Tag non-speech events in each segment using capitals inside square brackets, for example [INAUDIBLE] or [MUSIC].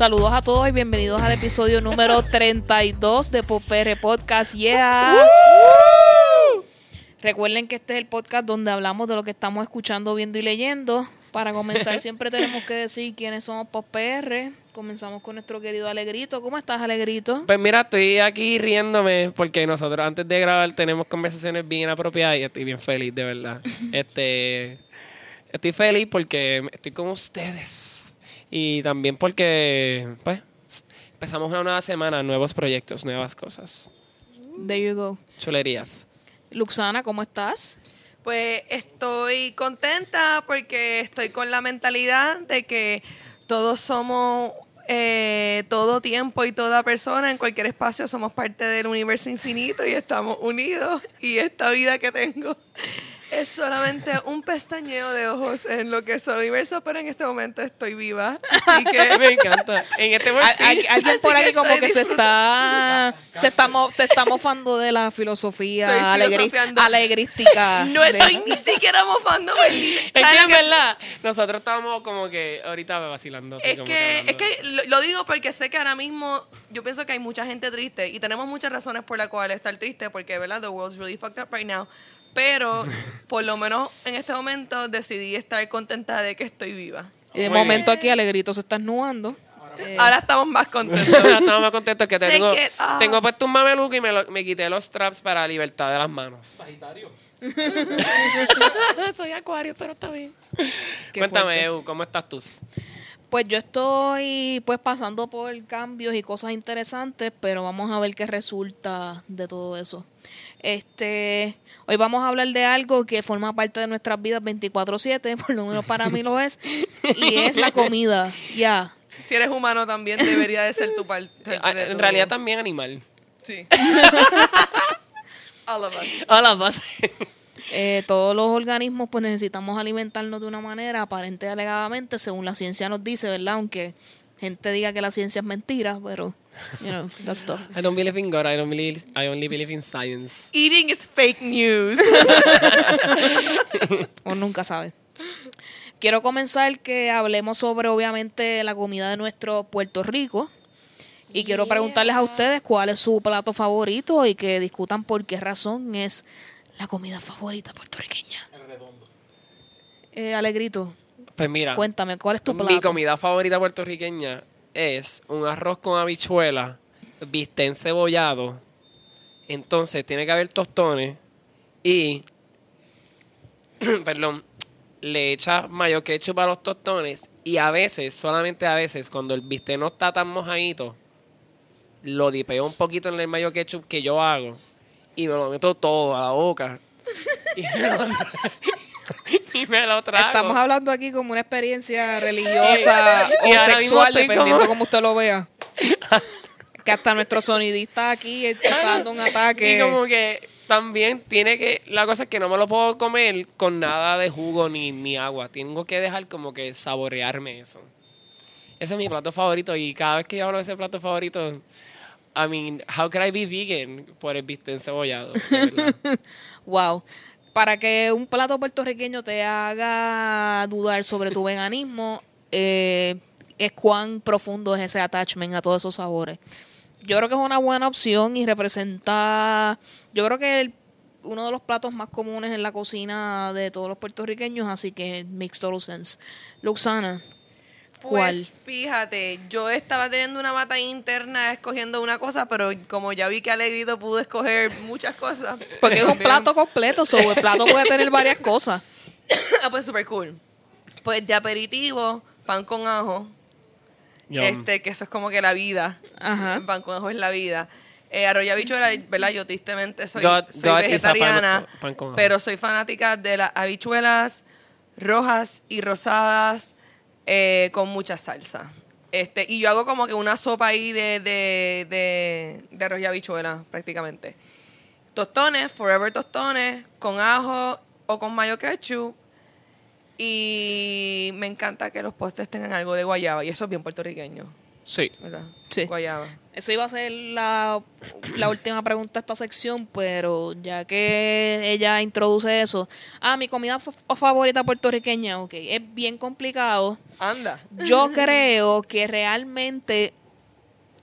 Saludos a todos y bienvenidos al episodio número [LAUGHS] 32 de Popr Podcast. Yeah. Recuerden que este es el podcast donde hablamos de lo que estamos escuchando, viendo y leyendo. Para comenzar [LAUGHS] siempre tenemos que decir quiénes somos PR. Comenzamos con nuestro querido Alegrito. ¿Cómo estás, Alegrito? Pues mira, estoy aquí riéndome porque nosotros antes de grabar tenemos conversaciones bien apropiadas y estoy bien feliz, de verdad. [LAUGHS] este, estoy feliz porque estoy con ustedes y también porque, pues, empezamos una nueva semana, nuevos proyectos, nuevas cosas. There you go. Chulerías. Luxana, ¿cómo estás? Pues estoy contenta porque estoy con la mentalidad de que todos somos eh, todo tiempo y toda persona en cualquier espacio somos parte del universo infinito y estamos unidos y esta vida que tengo es solamente un pestañeo de ojos en lo que es el universo, pero en este momento estoy viva. Así que [LAUGHS] Me encanta. En este momento al- alguien Así por que aquí como que se está, se está mo- te está mofando de la filosofía alegrística. [LAUGHS] no de- estoy ni siquiera mofándome. Es que ¿Saben en verdad, nosotros estábamos como que ahorita vacilando. Así Es como que, es hablando. que lo, lo digo porque sé que ahora mismo yo pienso que hay mucha gente triste y tenemos muchas razones por las cuales estar triste porque, ¿verdad? The world's really fucked up right now. Pero por lo menos en este momento decidí estar contenta de que estoy viva. Y de Muy momento aquí Alegrito se está esnuando. Eh, Ahora estamos más contentos. [LAUGHS] Ahora estamos más contentos que tengo, que- ah. tengo puesto un mameluco y me, lo- me quité los straps para libertad de las manos. Sagitario. [LAUGHS] Soy acuario, pero está bien. qué Cuéntame. Eu, ¿cómo estás tú? Pues yo estoy pues pasando por cambios y cosas interesantes, pero vamos a ver qué resulta de todo eso. Este, hoy vamos a hablar de algo que forma parte de nuestras vidas 24/7, [LAUGHS] por lo menos para mí lo es, y es la comida. Ya. si eres humano también debería de ser tu [LAUGHS] parte. Ah, En tu- realidad también animal. Sí. [LAUGHS] All of us. Hola, más. Eh, todos los organismos pues necesitamos alimentarnos de una manera aparente y alegadamente, según la ciencia nos dice, ¿verdad? Aunque gente diga que la ciencia es mentira, pero, you know, that stuff. I don't believe in God, I, don't believe, I only believe in science. Eating is fake news. [LAUGHS] o nunca sabe. Quiero comenzar que hablemos sobre obviamente la comida de nuestro Puerto Rico. Y quiero preguntarles a ustedes cuál es su plato favorito y que discutan por qué razón es la comida favorita puertorriqueña. El redondo. Eh, Alegrito, Pues mira, cuéntame, ¿cuál es tu plato? mi comida favorita puertorriqueña es un arroz con habichuela, bistec cebollado. Entonces tiene que haber tostones y, [CLEARS THROAT] perdón, le echa mayo ketchup a los tostones y a veces, solamente a veces, cuando el bistec no está tan mojadito, lo dipeo un poquito en el mayo ketchup que yo hago y me lo meto todo a la boca. [LAUGHS] Y me lo, [LAUGHS] y me lo trago. Estamos hablando aquí como una experiencia religiosa [LAUGHS] Y o sexual, dependiendo como- como usted lo vea. [LAUGHS] que hasta nuestro sonidista aquí está dando un ataque. Y como que también tiene que. La cosa es que no me lo puedo comer con nada de jugo ni, ni agua. Tengo que dejar como que saborearme eso. Ese es mi plato favorito. Y cada vez que yo hablo de ese plato favorito. I mean, how could I be vegan por el bistec verdad. Wow. Para que un plato puertorriqueño te haga dudar sobre tu veganismo, eh, es cuán profundo es ese attachment a todos esos sabores. Yo creo que es una buena opción y representa, yo creo que uno de los platos más comunes en la cocina de todos los puertorriqueños, así que makes total sense. Luxana, ¿cuál? Pues fíjate, yo estaba teniendo una batalla interna escogiendo una cosa, pero como ya vi que Alegrito pudo escoger muchas cosas. Porque es un [LAUGHS] plato completo, so el plato puede tener varias cosas. [COUGHS] Ah, pues súper cool. Pues de aperitivo, pan con ajo. Yum. Este, que eso es como que la vida. Ajá. El pan con ajo es la vida. Eh, arroyo habichuela, ¿verdad? Yo tristemente soy, God- soy God is a pan- vegetariana, pan con ajo. pero soy fanática de las habichuelas rojas y rosadas eh, con mucha salsa. Este, y yo hago como que una sopa ahí de, de, de, de arroz y habichuela, prácticamente. Tostones, forever tostones, con ajo o con mayo ketchup. Y me encanta que los postres tengan algo de guayaba. Y eso es bien puertorriqueño. Sí. ¿verdad? Sí. Guayaba. Eso iba a ser la, la última pregunta de esta sección, pero ya que ella introduce eso. Ah, mi comida fa- favorita puertorriqueña, ok. Es bien complicado. Anda. Yo creo que realmente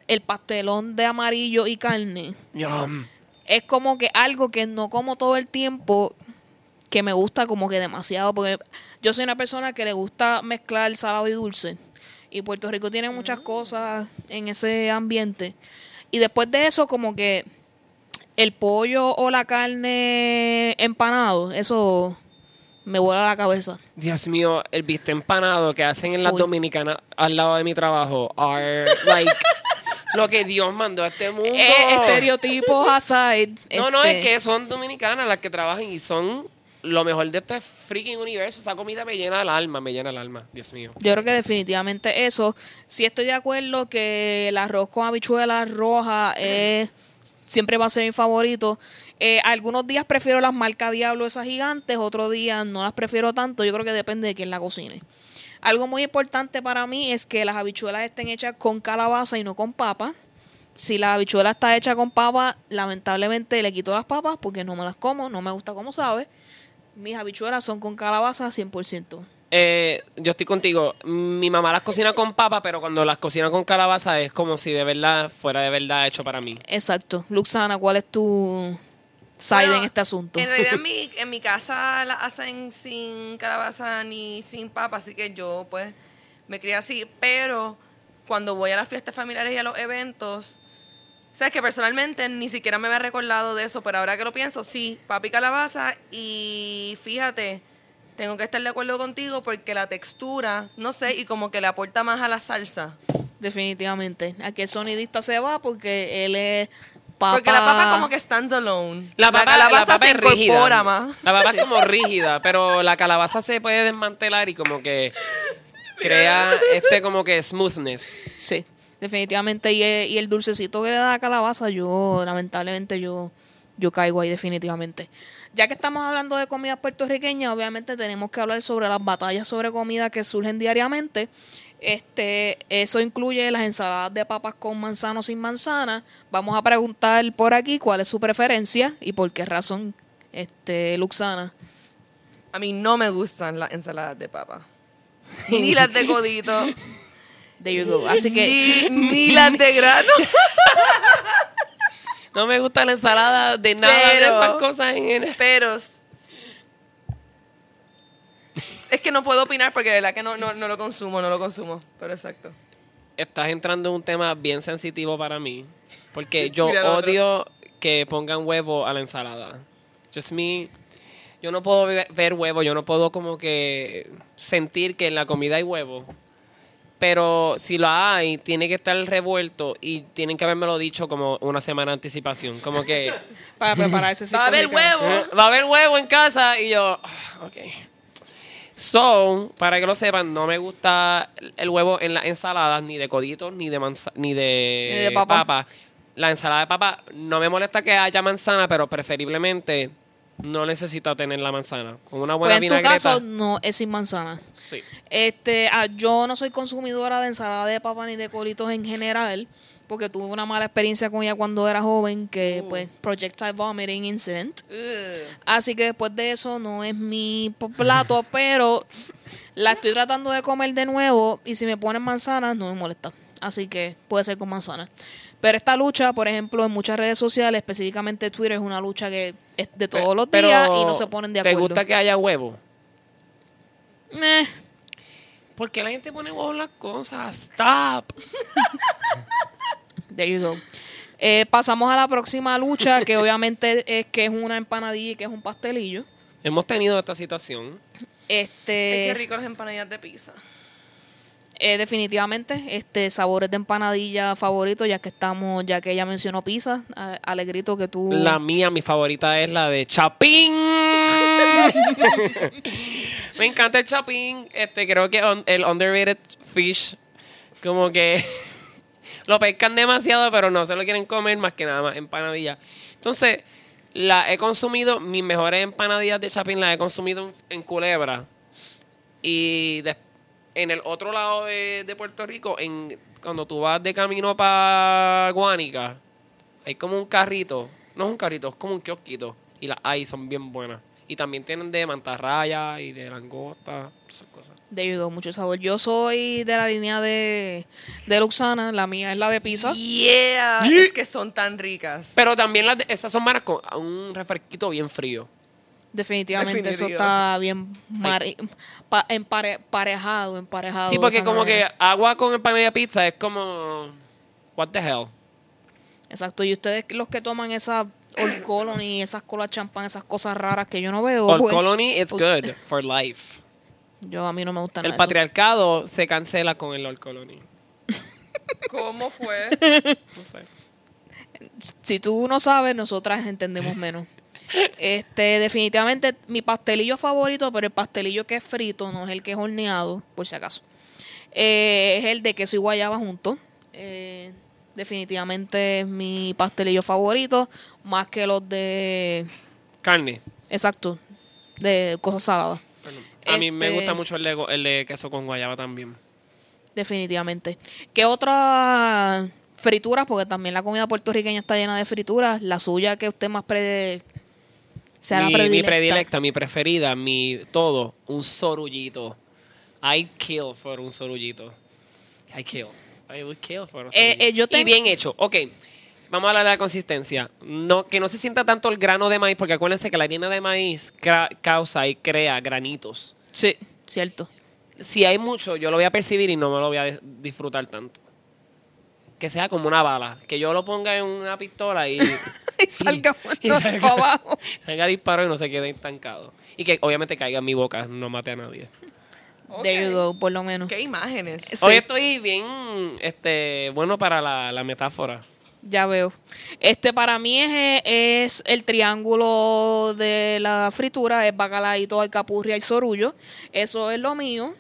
el pastelón de amarillo y carne Yum. es como que algo que no como todo el tiempo, que me gusta como que demasiado, porque yo soy una persona que le gusta mezclar salado y dulce. Y Puerto Rico tiene muchas cosas en ese ambiente. Y después de eso, como que el pollo o la carne empanado, eso me vuela la cabeza. Dios mío, el bistec empanado que hacen en las Full. dominicanas al lado de mi trabajo are like [LAUGHS] lo que Dios mandó a este mundo. Eh, estereotipos aside. No, no, este, es que son dominicanas las que trabajan y son lo mejor de este freaking universo. Esa comida me llena el alma, me llena el alma. Dios mío. Yo creo que definitivamente eso. Sí estoy de acuerdo que el arroz con habichuelas rojas es- siempre va a ser mi favorito. Eh, algunos días prefiero las marcas Diablo, esas gigantes, otros días no las prefiero tanto. Yo creo que depende de quién la cocine. Algo muy importante para mí es que las habichuelas estén hechas con calabaza y no con papa. Si la habichuela está hecha con papa, lamentablemente le quito las papas porque no me las como, no me gusta como sabe. Mis habichuelas son con calabaza 100%. Eh, yo estoy contigo. Mi mamá las cocina con papa, pero cuando las cocina con calabaza es como si de verdad fuera de verdad hecho para mí. Exacto. Luxana, ¿cuál es tu side Bueno, en este asunto? En realidad en mi, [LAUGHS] en mi casa la hacen sin calabaza ni sin papa, así que yo pues me crié así. Pero cuando voy a las fiestas familiares y a los eventos, sabes que personalmente ni siquiera me había recordado de eso, pero ahora que lo pienso, sí, papa y calabaza. Y fíjate, tengo que estar de acuerdo contigo porque la textura, no sé, y como que le aporta más a la salsa. Definitivamente. Aquí el sonidista se va porque él es papa. Porque la papa como que stands alone. La, papa, calabaza la papa se es rígida. incorpora más. La papa es como rígida, pero la calabaza se puede desmantelar y como que crea este como que smoothness. Sí, definitivamente. Y, el- y el dulcecito que le da la calabaza, yo, lamentablemente, yo, yo caigo ahí definitivamente. Ya que estamos hablando de comida puertorriqueña, obviamente tenemos que hablar sobre las batallas sobre comida que surgen diariamente. Este, eso incluye las ensaladas de papas con manzana o sin manzana. Vamos a preguntar por aquí cuál es su preferencia y por qué razón, este, Luxana. A mí no me gustan las ensaladas de papa. [LAUGHS] Ni las de codito. There you go. Así que Ni, ni las [LAUGHS] de grano. [LAUGHS] No me gusta la ensalada de nada de Pero- esas cosas en. Pero. Es que no puedo opinar porque de verdad que no, no, no lo consumo, no lo consumo. Pero exacto. Estás entrando en un tema bien sensitivo para mí. Porque [LAUGHS] yo otro. odio que pongan huevo a la ensalada. Just me. Yo no puedo ve- ver huevo, yo no puedo como que sentir que en la comida hay huevo. Pero si lo hay, tiene que estar revuelto y tienen que habérmelo dicho como una semana de anticipación. Como que [LAUGHS] para prepararse Va a haber huevo. "Eh, va a haber huevo en casa y yo, "Ah, ok. So, para que lo sepan, no me gusta el huevo en las ensaladas, ni de coditos, ni de manza- ni de, Ni de papa. papa. La ensalada de papa, no me molesta que haya manzana, pero preferiblemente no necesito tener la manzana. Con una Pues buena en tu vinagreta. caso no es sin manzana. sí. Este, ah, yo no soy consumidora de ensalada de papa ni de colitos en general, porque tuve una mala experiencia con ella cuando era joven, que Uh. pues projectile vomiting incident. Así que después de eso no es mi plato, [LAUGHS] pero la estoy tratando de comer de nuevo y si me ponen manzanas no me molesta. Así que puede ser con manzanas. Pero esta lucha, por ejemplo, en muchas redes sociales, específicamente Twitter, es una lucha que es de todos los Pero, días y no se ponen de ¿Te acuerdo. gusta que haya huevo? Meh. ¿Por qué la gente pone huevo en las cosas? Stop. [LAUGHS] There you go. Eh, pasamos a la próxima lucha, que [LAUGHS] obviamente es que es una empanadilla y que es un pastelillo. Hemos tenido esta situación. Ay, qué Este, rico las empanadillas de pizza. Eh, definitivamente, este sabores de empanadilla favorito, ya que estamos, ya que ella mencionó pizza, alegrito que tú. La mía, mi favorita es la de Chapín. [LAUGHS] Me encanta el Chapín. Este, creo que el underrated fish, como que [LAUGHS] lo pescan demasiado, pero no se lo quieren comer más que nada más empanadilla. Entonces, la he consumido, mis mejores empanadillas de Chapín las he consumido en, en Culebra. Y des- en el otro lado de, de Puerto Rico, en cuando tú vas de camino para Guánica, hay como un carrito. No es un carrito, es como un kiosquito. Y las hay son bien buenas. Y también tienen de mantarraya y de langosta, esas cosas. De go, mucho sabor. Yo soy de la línea de, de Luxana, la mía es la de pizza. Yeah, Yeah. es que son tan ricas. Pero también las de- esas son buenas con un refresquito bien frío. Definitivamente, eso Definitivo. está bien mari- pa- empare- emparejado, emparejado. Sí, porque como que manera. agua con el pan de pizza es como... What the hell? Exacto, y ustedes los que toman esa Old Colony, esas colas champán, esas cosas raras que yo no veo, Old pues, Colony, it's u- good [LAUGHS] for life. yo a mí no me gusta El nada eso. patriarcado se cancela con el Old Colony. [LAUGHS] ¿Cómo fue? No sé. Si tú no sabes, nosotras entendemos menos. Este, definitivamente mi pastelillo favorito, pero el pastelillo que es frito, no es el que es horneado, por si acaso. Eh, es el de queso y guayaba juntos. Eh, definitivamente es mi pastelillo favorito, más que los de, Carne. exacto, de cosas saladas. A mí me Este- gusta mucho el de, el de queso con guayaba también. Definitivamente. ¿Qué otra frituras? Porque también la comida puertorriqueña está llena de frituras. La suya que usted más pre... sea la mi, mi predilecta. mi preferida, mi todo, un sorullito. I kill for un sorullito. I kill. I would kill for un Eh, sorullito. eh, yo Y bien hecho. Ok, vamos a hablar de la consistencia. No, que no se sienta tanto el grano de maíz, porque acuérdense que la harina de maíz causa y crea granitos. Sí, cierto. Si hay mucho, yo lo voy a percibir y no me lo voy a dis- disfrutar tanto. Que sea como una bala. Que yo lo ponga en una pistola y... [LAUGHS] Y salga y para salga- abajo. [LAUGHS] salga disparo y no se quede estancado. Y que obviamente caiga en mi boca, no mate a nadie. There you go, por lo menos. Qué imágenes. Sí. Hoy estoy bien este, bueno para la, la metáfora. Ya veo. Este para mí es, es el triángulo de la fritura, es bacalaíto, alcapurria y sorullo. Eso es lo mío.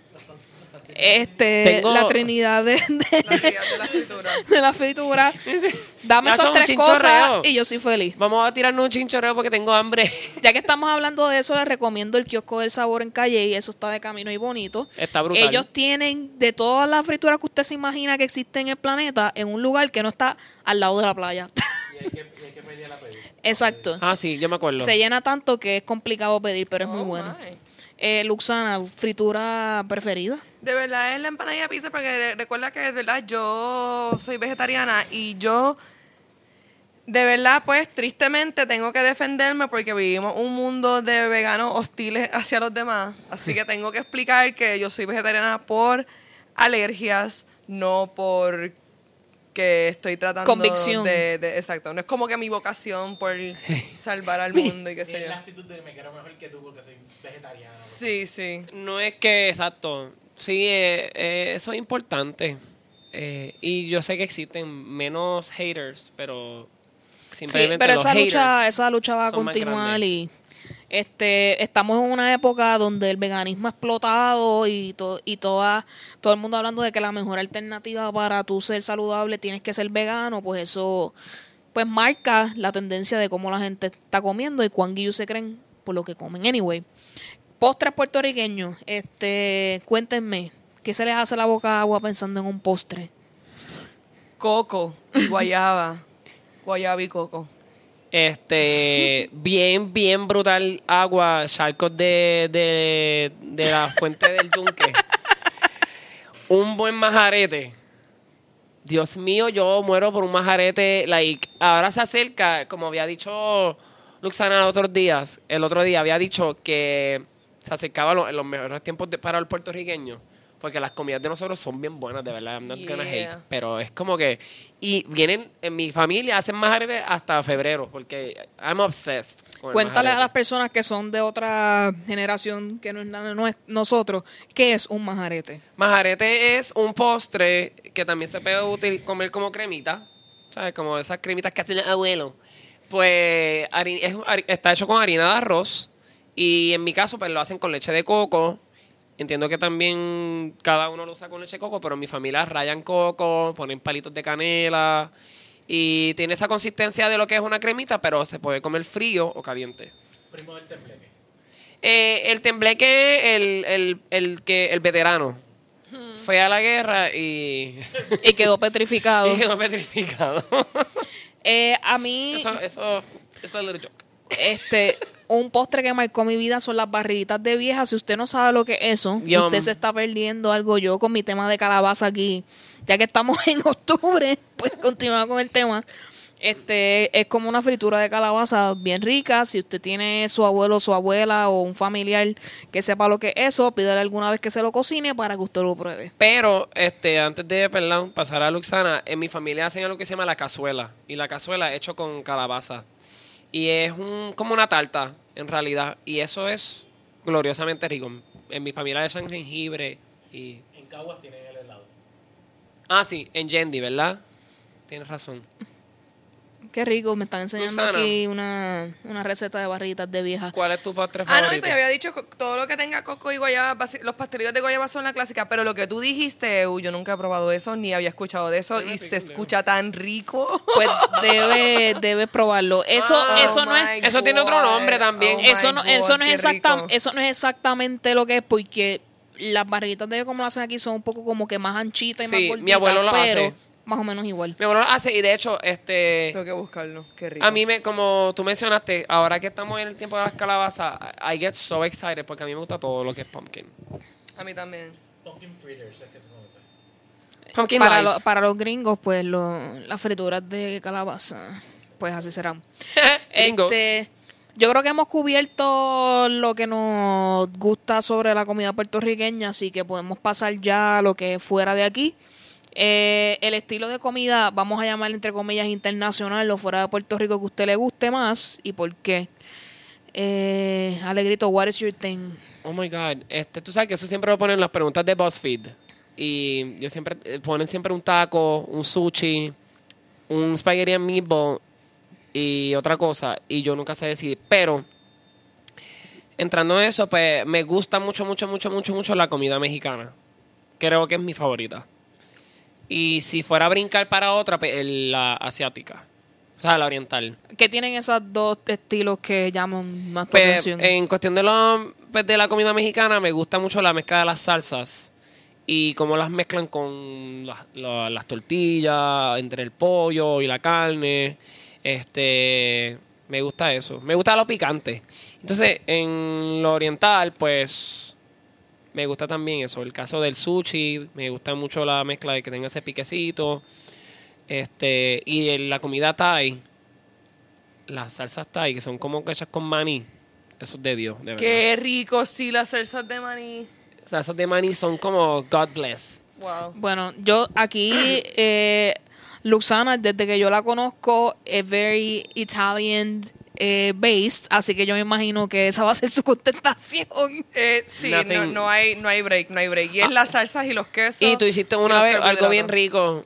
Este, Tengo- la trinidad de, de- La realidad de la [LAUGHS] de la fritura. Dame esas tres chinchorreo. cosas y yo soy feliz. Vamos a tirarnos un chinchorreo porque tengo hambre. [LAUGHS] Ya que estamos hablando de eso, les recomiendo el kiosco del sabor en Calle y eso está de camino y bonito. Está brutal. Ellos tienen de todas las frituras que usted se imagina que existen en el planeta en un lugar que no está al lado de la playa. Exacto. Ah, sí, yo me acuerdo. Se llena tanto que es complicado pedir, pero es muy Oh, bueno. my. Eh, Luxana, fritura preferida. De verdad es la empanadilla pizza porque re- recuerda que de verdad yo soy vegetariana y yo de verdad pues tristemente tengo que defenderme porque vivimos un mundo de veganos hostiles hacia los demás. Así que [LAUGHS] tengo que explicar que yo soy vegetariana por alergias, no por que estoy tratando Convicción. de, de- exacto, no es como que mi vocación por [LAUGHS] salvar al mundo y qué sé yo. la actitud de me quiero mejor que tú porque soy vegetariano. Sí, sí. No es que, exacto. Sí, eh, eh, eso es importante. Eh, y yo sé que existen menos haters, pero Sí, simplemente pero los esa lucha, esa lucha va a continuar y este estamos en una época donde el veganismo ha explotado y to- y toda todo el mundo hablando de que la mejor alternativa para tú ser saludable tienes que ser vegano, pues eso pues marca la tendencia de cómo la gente está comiendo y cuán guillos se creen por lo que comen. Anyway, postres puertorriqueños, este, cuéntenme, ¿qué se les hace la boca agua pensando en un postre? Coco guayaba. [LAUGHS] guayaba y coco. Este, bien, bien brutal agua, charcos de, de, de la fuente del yunque. Un buen majarete. Dios mío, yo muero por un majarete. Like, ahora se acerca, como había dicho Luxana los otros días, el otro día había dicho que se acercaba en los mejores tiempos de- para el puertorriqueño. Porque las comidas de nosotros son bien buenas, de verdad. I'm not gonna Yeah. hate. Pero es como que. Y vienen, en mi familia hacen majarete hasta febrero. Porque I'm obsessed. Con Cuéntale a las personas que son de otra generación que no es, no es nosotros, ¿qué es un majarete? Majarete es un postre que también se puede util- comer como cremita. ¿Sabes? Como esas cremitas que hacen el abuelo. Pues hari- es está hecho con harina de arroz. Y en mi caso, pues lo hacen con leche de coco. Entiendo que también cada uno lo usa con leche de coco, pero en mi familia rayan coco, ponen palitos de canela. Y tiene esa consistencia de lo que es una cremita, pero se puede comer frío o caliente. Primo del tembleque. Eh, el tembleque, el, el, el, que, el veterano. fue a la guerra y, [LAUGHS] Y quedó petrificado. [LAUGHS] y quedó petrificado. Eh, a mí, eso, eso, eso es little joke. este, un postre que marcó mi vida son las barriguitas de vieja. Si usted no sabe lo que es eso, Yum. usted se está perdiendo algo. Yo con mi tema de calabaza aquí, ya que estamos [LAUGHS] en octubre, pues continuar con el tema. Este es como una fritura de calabaza bien rica. Si usted tiene su abuelo, su abuela o un familiar que sepa lo que es eso, pídale alguna vez que se lo cocine para que usted lo pruebe. Pero, este, antes de, perdón, pasar a Luxana, en mi familia hacen algo que se llama la cazuela. Y la cazuela es hecho con calabaza. Y es un, como una tarta, en realidad. Y eso es gloriosamente rico. En mi familia echan jengibre y... En Caguas tienen el helado. Ah, sí, en Yendi, ¿verdad? Tienes razón. Qué rico, me están enseñando aquí una, una receta de barriguitas de vieja. ¿Cuál es tu postre Ah, no, favorito? pues había dicho todo lo que tenga coco y guayaba, los pastelillos de guayaba son la clásica, pero lo que tú dijiste, Eu, yo nunca he probado eso, ni había escuchado de eso, y se escucha tan rico. Pues debe, debe probarlo. Eso, Ah, [LAUGHS] eso no Oh es, eso tiene otro nombre también. Oh eso no, eso no es exacta, eso no es exactamente lo que es, porque las barriguitas de como las hacen aquí son un poco como que más anchitas y Sí, más mi gorditas, abuelo las hace. Más o menos igual. Mi abuelo lo hace y de hecho, este... Tengo que buscarlo, qué rico. A mí, me, como tú mencionaste, ahora que estamos en el tiempo de las calabazas, I get so excited porque a mí me gusta todo lo que es pumpkin. A mí también. Pumpkin fritters es que se conoce. Pumpkin Para, life. lo- para los gringos, pues lo- las frituras de calabaza, pues así serán. [LAUGHS] Gringos. Este, yo creo que hemos cubierto lo que nos gusta sobre la comida puertorriqueña, así que podemos pasar ya a lo que es fuera de aquí. Eh, el estilo de comida, vamos a llamar entre comillas internacional o fuera de Puerto Rico que usted le guste más y por qué. Eh, Alegrito, what is your thing? Oh my God. Este, tú sabes que eso siempre lo ponen en las preguntas de BuzzFeed. Y yo siempre, eh, ponen siempre un taco, un sushi, un spaghetti and meatball y otra cosa. Y yo nunca sé decidir. Pero, entrando en eso, pues me gusta mucho, mucho, mucho, mucho, mucho la comida mexicana. Creo que es mi favorita. Y si fuera a brincar para otra, pues el- la asiática. O sea, la oriental. ¿Qué tienen esos dos estilos que llaman más tu Pues, atención? en cuestión de, lo, pues, de la comida mexicana, me gusta mucho la mezcla de las salsas y cómo las mezclan con las, la- las tortillas, entre el pollo y la carne. Este, me gusta eso. Me gusta lo picante. Entonces, en lo oriental, pues, me gusta también eso. El caso del sushi, me gusta mucho la mezcla de que tenga ese piquecito. Este, y en la comida Thai, las salsas Thai, que son como hechas con maní, eso es de Dios, de verdad. Qué rico, sí, las salsas de maní. Salsas de maní son como God bless. Wow. Bueno, yo aquí, eh, Luxana, desde que yo la conozco, es very Italian eh, based, así que yo me imagino que esa va a ser su [LAUGHS] contestación. Eh, sí, no, no hay, no hay break, no hay break. Y es las salsas y los quesos. Y tú hiciste una vez algo bien rico.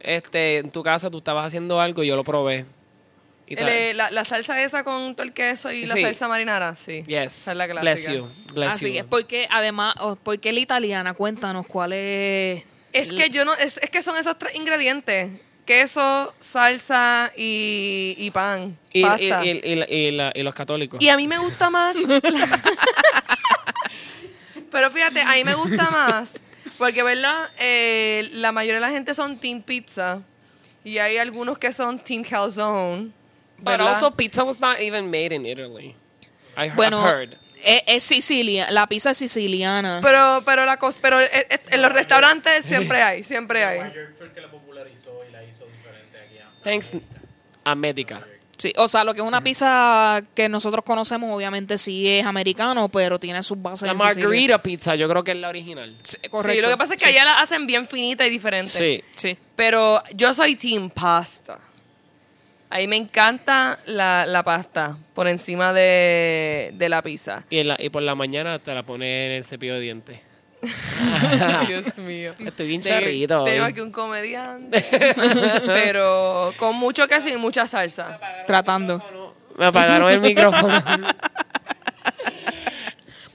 Este, en tu casa tú estabas haciendo algo y yo lo probé. El, eh, la, la salsa esa con todo el queso y la salsa marinara, sí. yes. Esa es la clásica. Bless you. Bless así you. es, porque además, oh, porque la italiana, cuéntanos cuál es. Es que yo no, es, es que son esos tres ingredientes. Queso, salsa y, y pan. Y, y, pasta. y- y la- y la- y los católicos. Y a mí me gusta más. [LAUGHS] Pero fíjate, a mí me gusta más. Porque, ¿verdad? Eh, la mayoría de la gente son Team Pizza. Y hay algunos que son Team Calzone. But ¿verdad? also pizza was not even made in Italy. I, I've Bueno, heard. es, es Sicilia, la pizza es siciliana. Pero, pero, la cos- pero eh, eh, en los restaurantes siempre hay, siempre Nueva hay. York fue el que la popularizó Thanks a Médica. Sí, o sea, lo que es una pizza que nosotros conocemos, obviamente sí es americano, pero tiene sus bases La en Sicilia. margarita pizza, yo creo que es la original. Sí, Sí, correcto. lo que pasa es que allá la hacen bien finita y diferente. Sí. Sí. Pero yo soy Team Pasta. Ahí me encanta la, la pasta por encima de, de la pizza. Y, en la- y por la mañana te la pones en el cepillo de dientes. [LAUGHS] Dios [LAUGHS] mío. Estoy bien charrito. Tengo aquí un comediante. [LAUGHS] pero con mucho queso y mucha salsa. Tratando. Me apagaron el micrófono.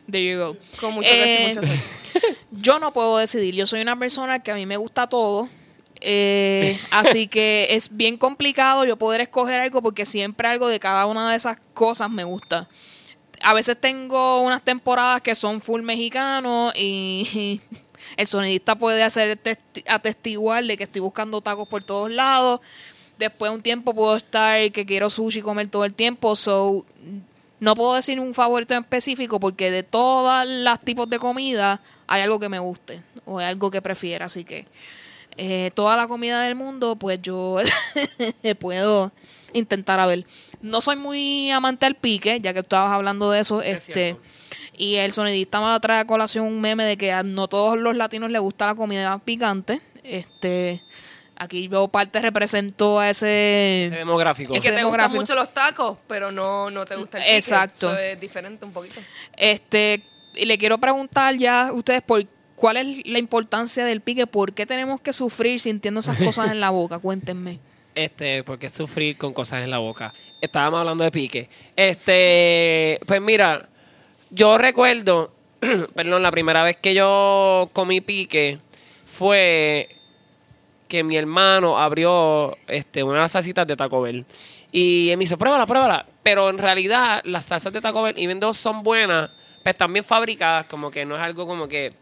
There you go. Con mucho queso y Eh, mucha salsa. Yo no puedo decidir. Yo soy una persona que a mí me gusta todo. Eh, así que es bien complicado yo poder escoger algo porque siempre algo de cada una de esas cosas me gusta. A veces tengo unas temporadas que son full mexicanos y [LAUGHS] El sonidista puede hacer testi- atestiguar de que estoy buscando tacos por todos lados. Después de un tiempo puedo estar que quiero sushi comer todo el tiempo. So, no puedo decir un favorito en específico porque de todas las tipos de comida hay algo que me guste o algo que prefiera. Así que eh, toda la comida del mundo, pues yo [LAUGHS] puedo intentar a ver. No soy muy amante al pique, ya que estabas hablando de eso. Es este cierto. Y el sonidista me trae a colación un meme de que a no todos los latinos les gusta la comida picante. Este aquí yo parte representó a Ese ese demográfico. Y Ese que te gustan mucho los tacos, pero no, no te gusta el pique. Exacto. Eso es diferente un poquito. Este, y le quiero preguntar ya a ustedes por cuál es la importancia del pique, por qué tenemos que sufrir sintiendo esas cosas en la [LAUGHS] boca, cuéntenme. Este, porque sufrir con cosas en la boca. Estábamos hablando de pique. Este, pues mira, yo recuerdo, [CLEARS THROAT] perdón, la primera vez que yo comí pique fue que mi hermano abrió este, una de las salsitas de Taco Bell. Y él me dice, pruébala, pruébala. Pero en realidad, las salsas de Taco Bell, even though son buenas, pues están bien fabricadas, como que no es algo como que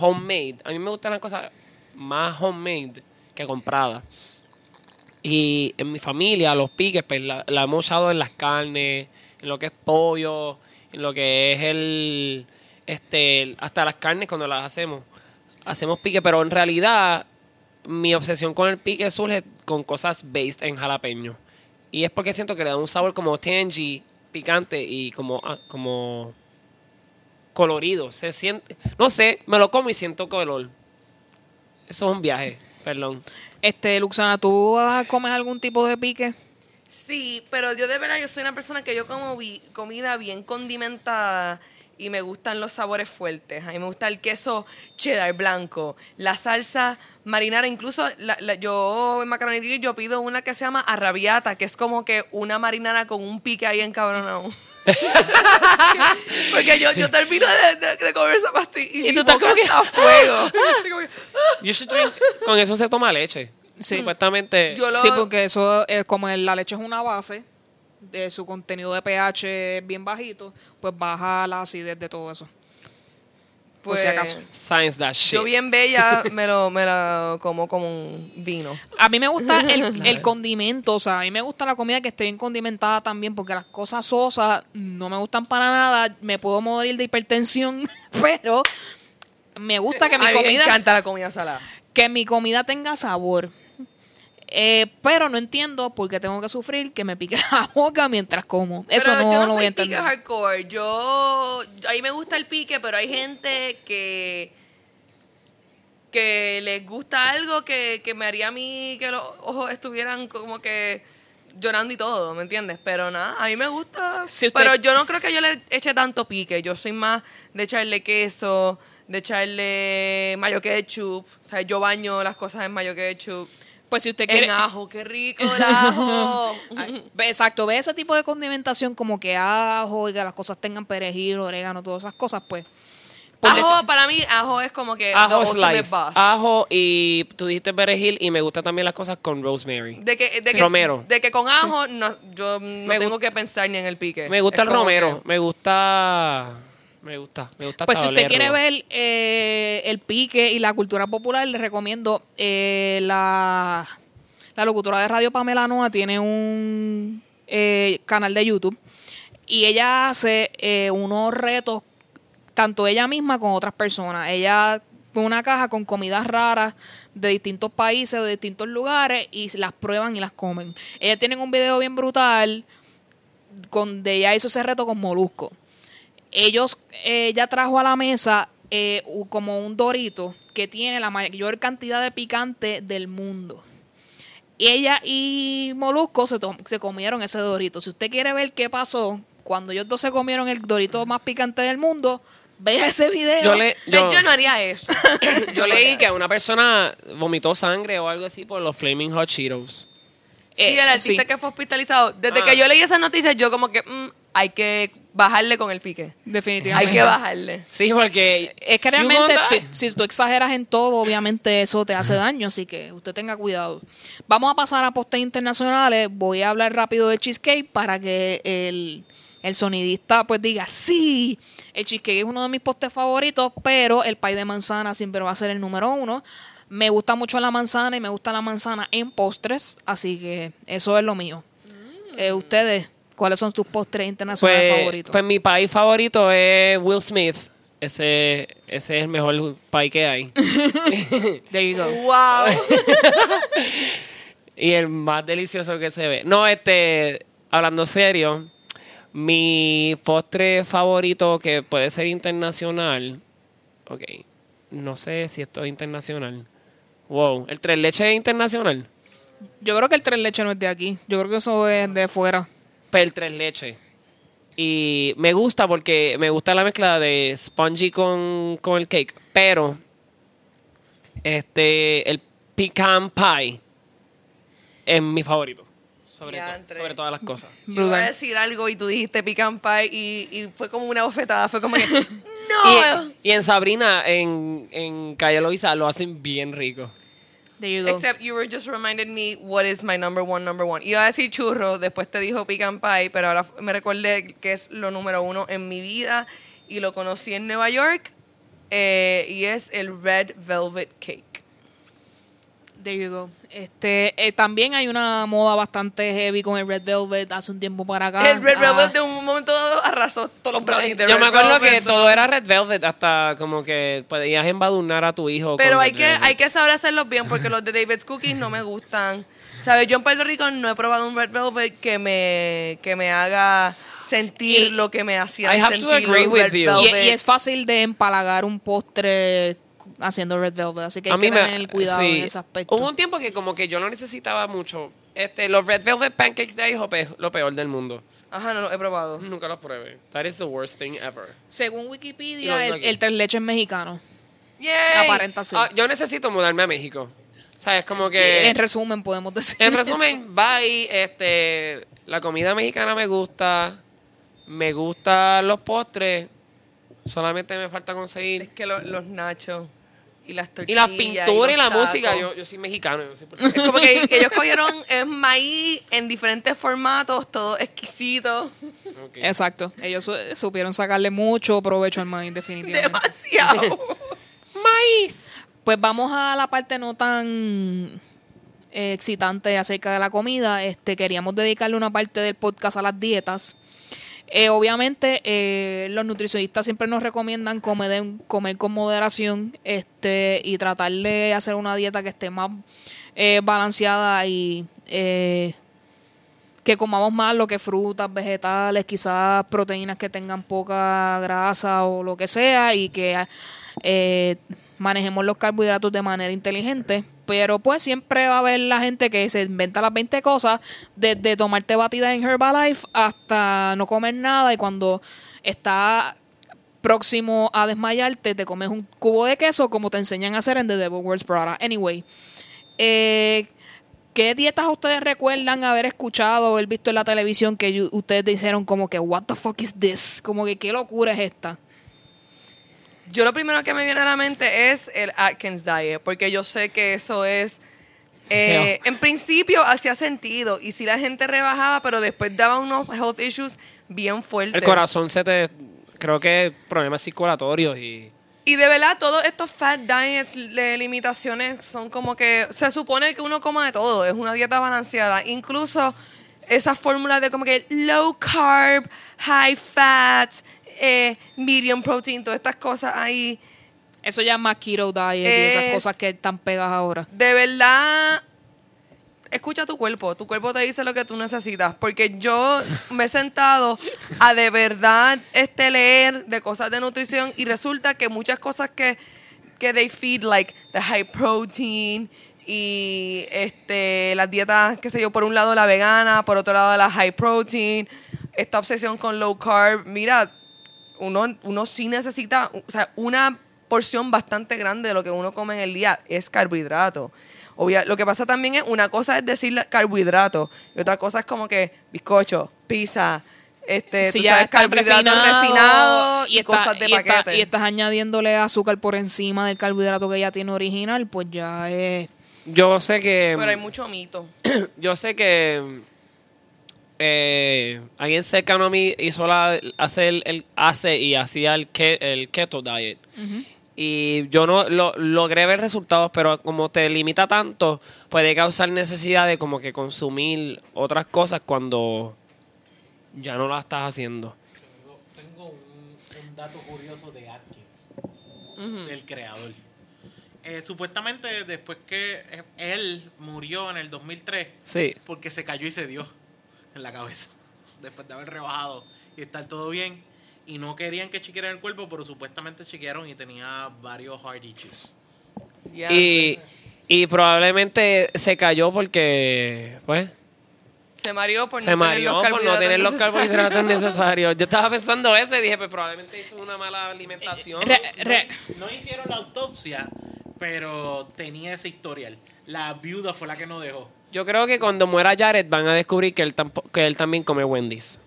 homemade. A mí me gustan las cosas más homemade que compradas. Y en mi familia, los piques, pues la, hemos usado en las carnes, en lo que es pollo, en lo que es el. este Hasta las carnes cuando las hacemos. Hacemos pique, pero en realidad mi obsesión con el pique surge con cosas based en jalapeño. Y es porque siento que le da un sabor como tangy, picante y como, ah, como colorido. Se siente. No sé, me lo como y siento color. Eso es un viaje, perdón. Este, Luxana, ¿tú comes algún tipo de pique? Sí, pero yo de verdad yo soy una persona que yo como vi- comida bien condimentada y me gustan los sabores fuertes. A mí me gusta el queso cheddar blanco, la salsa marinara, incluso la- la- yo en Macaroni Grill yo pido una que se llama arrabiata, que es como que una marinara con un pique ahí encabronado. [LAUGHS] [LAUGHS] Porque yo, yo termino de, de- de comer esa pastilla y, Y tú estás como que- a fuego. [LAUGHS] Como You should drink- con eso se toma leche. Sí. Supuestamente. Yo lo- Sí, porque eso es como el- la leche es una base, de su contenido de pH es bien bajito, pues baja la acidez de todo eso. Por si pues, acaso. Science that shit. Yo bien bella me lo, me lo como como un vino. A mí me gusta el, [LAUGHS] el condimento, o sea, a mí me gusta la comida que esté bien condimentada también, porque las cosas sosas no me gustan para nada, me puedo morir de hipertensión, [LAUGHS] pero me gusta que mi a mí me comida encanta la comida salada. que mi comida tenga sabor. Eh, pero no entiendo por qué tengo que sufrir que me pique [LAUGHS] la boca mientras como. Eso pero no, yo no no voy a pique entender. hardcore. Yo, a mí me gusta el pique, pero hay gente que que les gusta algo que, que me haría a mí que los ojos estuvieran como que llorando y todo, ¿me entiendes? Pero nada, a mí me gusta. Si usted- Pero yo no creo que yo le eche tanto pique. Yo soy más de echarle queso, de echarle mayo ketchup. O sea, yo baño las cosas en mayo ketchup. Pues si usted quiere. En ajo, qué rico el ajo. [LAUGHS] Ay, Exacto, ve ese tipo de condimentación como que ajo y que las cosas tengan perejil, orégano, todas esas cosas, pues. ajo, les- para mí, ajo es como que Ajo the ultimate life. boss. Ajo y tú dijiste perejil y me gustan también las cosas con rosemary. De que, de Sí. que, Romero. De que con ajo no, yo no Me tengo que pensar ni en el pique. Me gusta Es el romero. que- Me gusta. Me gusta. Me gusta Pues si usted quiere ver eh, el pique y la cultura popular, le recomiendo eh, la, la locutora de radio Pamela Noa tiene un eh, canal de YouTube y ella hace unos retos, tanto ella misma como otras personas. Ella pone una caja con comidas raras de distintos países o de distintos lugares y las prueban y las comen. Ella tiene un video bien brutal donde ella hizo ese reto con molusco ellos eh, ya trajo a la mesa eh, como un dorito que tiene la mayor cantidad de picante del mundo. Ella y Molusco se, comieron ese dorito. Si usted quiere ver qué pasó cuando ellos dos se comieron el dorito más picante del mundo, vea ese video. Yo, le, Yo, yo, no haría eso. [LAUGHS] yo leí que una persona vomitó sangre o algo así por los Flaming Hot Cheetos. Sí, Eh, el artista sí. que fue hospitalizado. Desde Ah. que yo leí esas noticias, yo como que mm, hay que bajarle con el pique. Definitivamente. Hay que bajarle. Sí, porque. Es que You realmente, si, tú exageras en todo, obviamente eso te hace daño, así que usted tenga cuidado. Vamos a pasar a postes internacionales. Voy a hablar rápido de Cheesecake para que el el sonidista pues diga, sí, el cheesecake es uno de mis postres favoritos, pero el pie de manzana siempre va a ser el número uno. Me gusta mucho la manzana y me gusta la manzana en postres, así que eso es lo mío. Eh, Ustedes, ¿cuáles son tus postres internacionales Pues, favoritos? pues mi país favorito es Will Smith. Ese, ese es el mejor país que hay. [LAUGHS] There you go. ¡Wow! [LAUGHS] y el más delicioso que se ve. No, este, hablando serio, mi postre favorito que puede ser internacional. Ok, no sé si esto es internacional. Wow, ¿el tres leche es internacional? Yo creo que el tres leche no es de aquí. Yo creo que eso es de fuera. El tres leche. Y me gusta porque me gusta la mezcla de spongy con, con el cake. Pero, este, el pecan pie es mi favorito. Sobre, sobre todas las cosas. [LAUGHS] Yo iba a decir algo y tú dijiste pecan pie y, y fue como una bofetada. Fue como que, [LAUGHS] ¡No! Y, y en Sabrina, en, en Calle Loiza, lo hacen bien rico. Except you were just reminded me what is my number one, number one. Iba a decir churro, después te dijo pecan pie, pero ahora me recordé que es lo número uno en mi vida y lo conocí en Nueva York eh, y es el Red Velvet Cake. There you go. Este, eh, también hay una moda bastante heavy con el Red Velvet hace un tiempo para acá. el Red Ah, Velvet de un momento dado arrasó todos los brownies de Yo Red me acuerdo Velvet. que todo era Red Velvet, hasta como que podías embadurnar a tu hijo. Pero con hay Red que, Velvet. hay que saber hacerlos bien porque los de David's Cookies no me gustan. ¿Sabes? Yo en Puerto Rico no he probado un Red Velvet que me, que me haga sentir Y- lo que me hacía I have to sentir agree with Red you. Y, y es fácil de empalagar un postre haciendo Red Velvet, así que hay que tener cuidado sí. en ese aspecto. Hubo un tiempo que como que yo lo necesitaba mucho. Este, los Red Velvet Pancakes de IHOP es lo peor del mundo. Ajá, no lo he probado. Nunca los pruebe. That is the worst thing ever. Según Wikipedia, los el, tres leches mexicano. ¡Yay! Aparenta ser. Ah, yo necesito mudarme a México. ¿Sabes? Como que... En resumen, podemos decir. En resumen, bye. Este, la comida mexicana me gusta. Me gustan los postres. Solamente me falta Es conseguir. que lo- los nachos y las Y tortillas. la pintura y, los la tacos. música. Yo, yo soy mexicano. yo. Es como que ellos cogieron es maíz en diferentes formatos, todo exquisito. Ok. Exacto. Ellos su- supieron sacarle mucho provecho al maíz, definitivamente. Demasiado. [LAUGHS] Maíz. Pues vamos a la parte no tan eh, excitante acerca de la comida. Este, queríamos dedicarle una parte del podcast a las dietas. Eh, obviamente, eh, los nutricionistas siempre nos recomiendan comer, comer con moderación este, y tratar de hacer una dieta que esté más eh, balanceada y eh, que comamos más lo que frutas, vegetales, quizás proteínas que tengan poca grasa o lo que sea y que eh, manejemos los carbohidratos de manera inteligente. Pero pues siempre va a haber la gente que se inventa las 20 cosas, desde tomarte batida en Herbalife hasta no comer nada y cuando está próximo a desmayarte te comes un cubo de queso como te enseñan a hacer en The Devil Wears Prada. Anyway, eh, ¿Qué dietas ustedes recuerdan haber escuchado o haber visto en la televisión que ustedes dijeron como que what the fuck is this? Como que qué locura es esta? Yo lo primero que me viene a la mente es el Atkins Diet, porque yo sé que eso es... eh, en principio hacía sentido y si la gente rebajaba, pero después daba unos health issues bien fuertes. El corazón se te... Creo que problemas circulatorios y... Y de verdad, todos estos fat diets de limitaciones son como que se supone que uno coma de todo, es una dieta balanceada. Incluso esas fórmulas de como que low carb, high fat, eh, medium protein, todas estas cosas ahí. Eso ya es más keto diet y esas Es- cosas que están pegadas ahora. De verdad, escucha tu cuerpo. Tu cuerpo te dice lo que tú necesitas. Porque yo me he sentado a de verdad este, leer de cosas de nutrición y resulta que muchas cosas que, que they feed, like the high protein y este las dietas, qué sé yo, por un lado la vegana, por otro lado la high protein, esta obsesión con low carb. Mira, uno, uno sí necesita, o sea, una porción bastante grande de lo que uno come en el día es carbohidrato. Obvia- lo que pasa también es, una cosa es decir carbohidrato y otra cosa es como que bizcocho, pizza, este, Si tú ya sabes, está carbohidratos refinado refinados y, está- cosas de y está- paquete. y estás añadiéndole azúcar por encima del carbohidrato que ya tiene original, pues ya es... Yo sé que... Pero hay mucho mito. [CLEARS THROAT] Yo sé que eh, alguien cercano a mí hizo la, hace, el, el- hace y hacía el, ke- el keto diet. Y yo no lo, logré ver resultados, pero como te limita tanto, puede causar necesidad de como que consumir otras cosas cuando ya no la estás haciendo. Tengo, tengo un, un dato curioso de Atkins, del creador. Eh, supuestamente después que eh, él murió en el 2003, Sí. porque se cayó y se dio en la cabeza, después de haber rebajado y estar todo bien. Y no querían que chequearan el cuerpo, pero supuestamente chequearon y tenía varios heart issues. Y, y probablemente se cayó porque, pues, se mareó por se no mareó tener los por no tener los carbohidratos [LAUGHS] necesarios. Yo estaba pensando eso y dije, pues probablemente hizo una mala alimentación. Re- No, re- no hicieron la autopsia, pero tenía ese historial. La viuda fue la que no dejó. Yo creo que cuando muera Jared van a descubrir que él, tampo- que él también come Wendy's.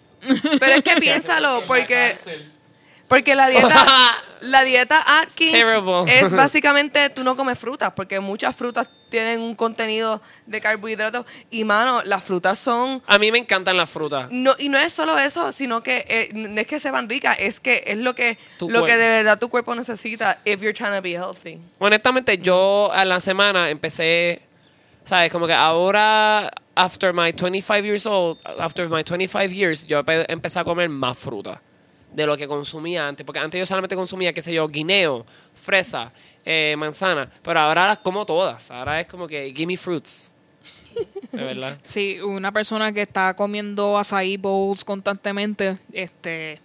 Pero es que piénsalo, [LAUGHS] porque, porque la dieta, [LAUGHS] la dieta Atkins Terrible. es [LAUGHS] básicamente tú no comes frutas, porque muchas frutas tienen un contenido de carbohidratos. Y mano, las frutas son A mí me encantan las frutas. No, y no es solo eso, sino que eh, no es que sean ricas, es que es lo que, Tu lo que cuerpo. de verdad tu cuerpo necesita if you're trying to be healthy. Honestamente, yo a la semana empecé, ¿sabes? Como que ahora, after my 25 years old, after my 25 years, yo empe- empecé a comer más fruta de lo que consumía antes. Porque antes yo solamente consumía, qué sé yo, guineo, fresa, eh, manzana. Pero ahora las como todas. Ahora es como que, give me fruits. De verdad. [LAUGHS] Sí, una persona que está comiendo acai bowls constantemente, este,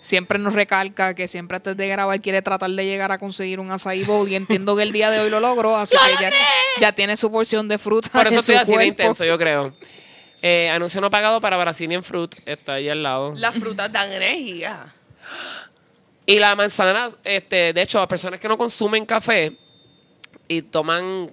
siempre nos recalca que siempre antes de grabar quiere tratar de llegar a conseguir un acai bowl y entiendo que el día de hoy lo logró, así que ya, ya tiene su porción de fruta Por eso estoy así de intenso, yo creo. Eh, anuncio no pagado para Brazilian Fruit. Está ahí al lado. Las frutas dan energía. Y la manzana, este, de hecho, las personas que no consumen café y toman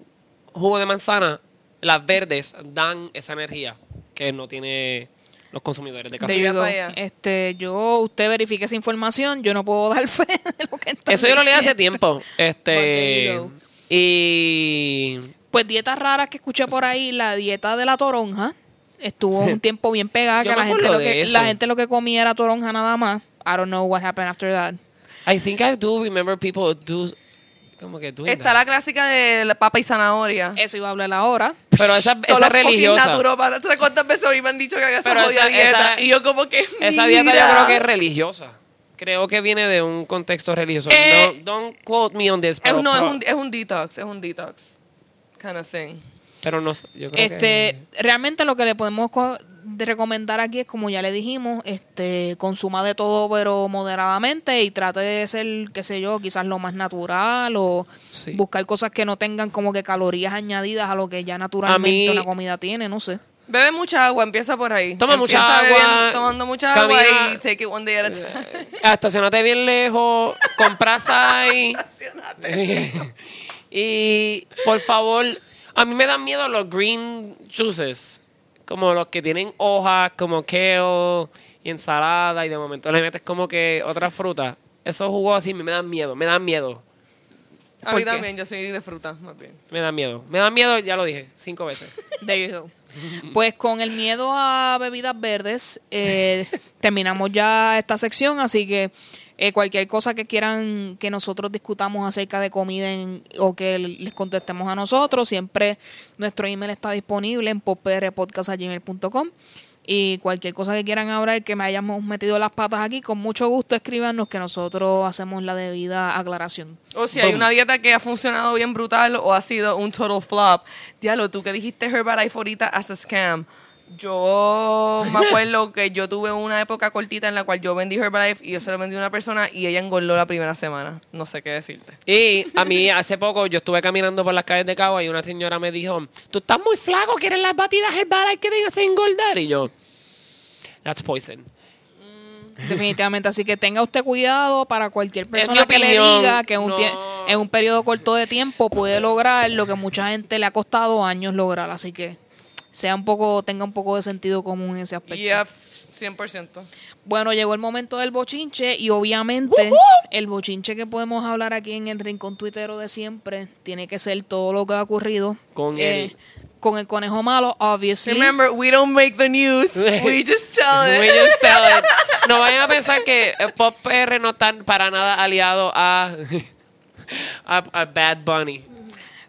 jugo de manzana, las verdes dan esa energía que no tiene los consumidores de café. There you go. Este, yo, usted verifique esa información, yo no puedo [LAUGHS] dar fe de lo que Eso yo lo leí hace tiempo. [LAUGHS] Este go. y Pues dietas raras que escuché por ahí, la dieta de la toronja, estuvo un [LAUGHS] tiempo bien pegada, que la gente, lo que, la gente lo que comía era toronja nada más. I don't know what happened after that. I think I do remember people do como que doing Está la clásica de la papa y zanahoria. Eso iba a hablar ahora. Pero esa, esa religiosa. naturópatas. ¿Tú sabes cuántas veces a mí me han dicho que haga esa Pero esa- dieta? esa- y yo como que, Esa dieta yo mira. creo que es religiosa. Creo que viene de un contexto religioso. Eh, no, don't quote me on this. Es, Pero, un- no, es pro- un, es un detox, es un detox kind of thing. Pero no sé, yo creo Este, que... realmente lo que le podemos co- de recomendar aquí es como ya le dijimos, este, consuma de todo pero moderadamente y trate de ser, qué sé yo, quizás lo más natural o Sí. buscar cosas que no tengan como que calorías añadidas a lo que ya naturalmente mí- una comida tiene, no sé. Bebe mucha agua, empieza por ahí. Toma mucha agua, bebiendo- tomando mucha agua y take it one day at a time. [LAUGHS] Ah, Estacionate bien lejos, compra ahí. [LAUGHS] [LAUGHS] y por favor, a mí me dan miedo los green juices, como los que tienen hojas, como kale y ensalada, y de momento le metes como que otra fruta. Esos jugos así me dan miedo, me dan miedo, A ¿Por mí qué? también, yo soy de fruta, más bien. me dan miedo. Me dan miedo, ya lo dije, cinco veces. [LAUGHS] There you go. Pues con el miedo a bebidas verdes, eh, [LAUGHS] terminamos ya esta sección, así que eh, cualquier cosa que quieran que nosotros discutamos acerca de comida en- o que les contestemos a nosotros, siempre nuestro email está disponible en poprpodcast.gmail.com y cualquier cosa que quieran hablar que me hayamos metido las patas aquí, con mucho gusto escríbanos que nosotros hacemos la debida aclaración. O si hay Boom. una dieta que ha funcionado bien brutal o ha sido un total flop. Diablo, tú que dijiste Herbalife ahorita as a scam. Yo me acuerdo que yo tuve una época cortita en la cual yo vendí Herbalife y yo se lo vendí a una persona y ella engordó la primera semana. No sé qué decirte. Y a mí hace poco yo estuve caminando por las calles de Cagua y una señora me dijo, tú estás muy flaco, ¿quieres las batidas Herbalife que te hacen engordar? Y yo, that's poison. Definitivamente, así que tenga usted cuidado para cualquier persona que le diga que en un, no. en un periodo corto de tiempo puede lograr lo que mucha gente le ha costado años lograr, así que sea un poco, tenga un poco de sentido común en ese aspecto. Yep, 100%. Bueno, llegó el momento del bochinche y obviamente el bochinche que podemos hablar aquí en el rincón tuitero de siempre tiene que ser todo lo que ha ocurrido Con eh, el- con el conejo malo, obviously. Remember, we don't make the news. [LAUGHS] We just tell it. We just tell it. [LAUGHS] No vayan a pensar que eh, Pop PR no están para nada aliado a, [LAUGHS] a, a Bad Bunny.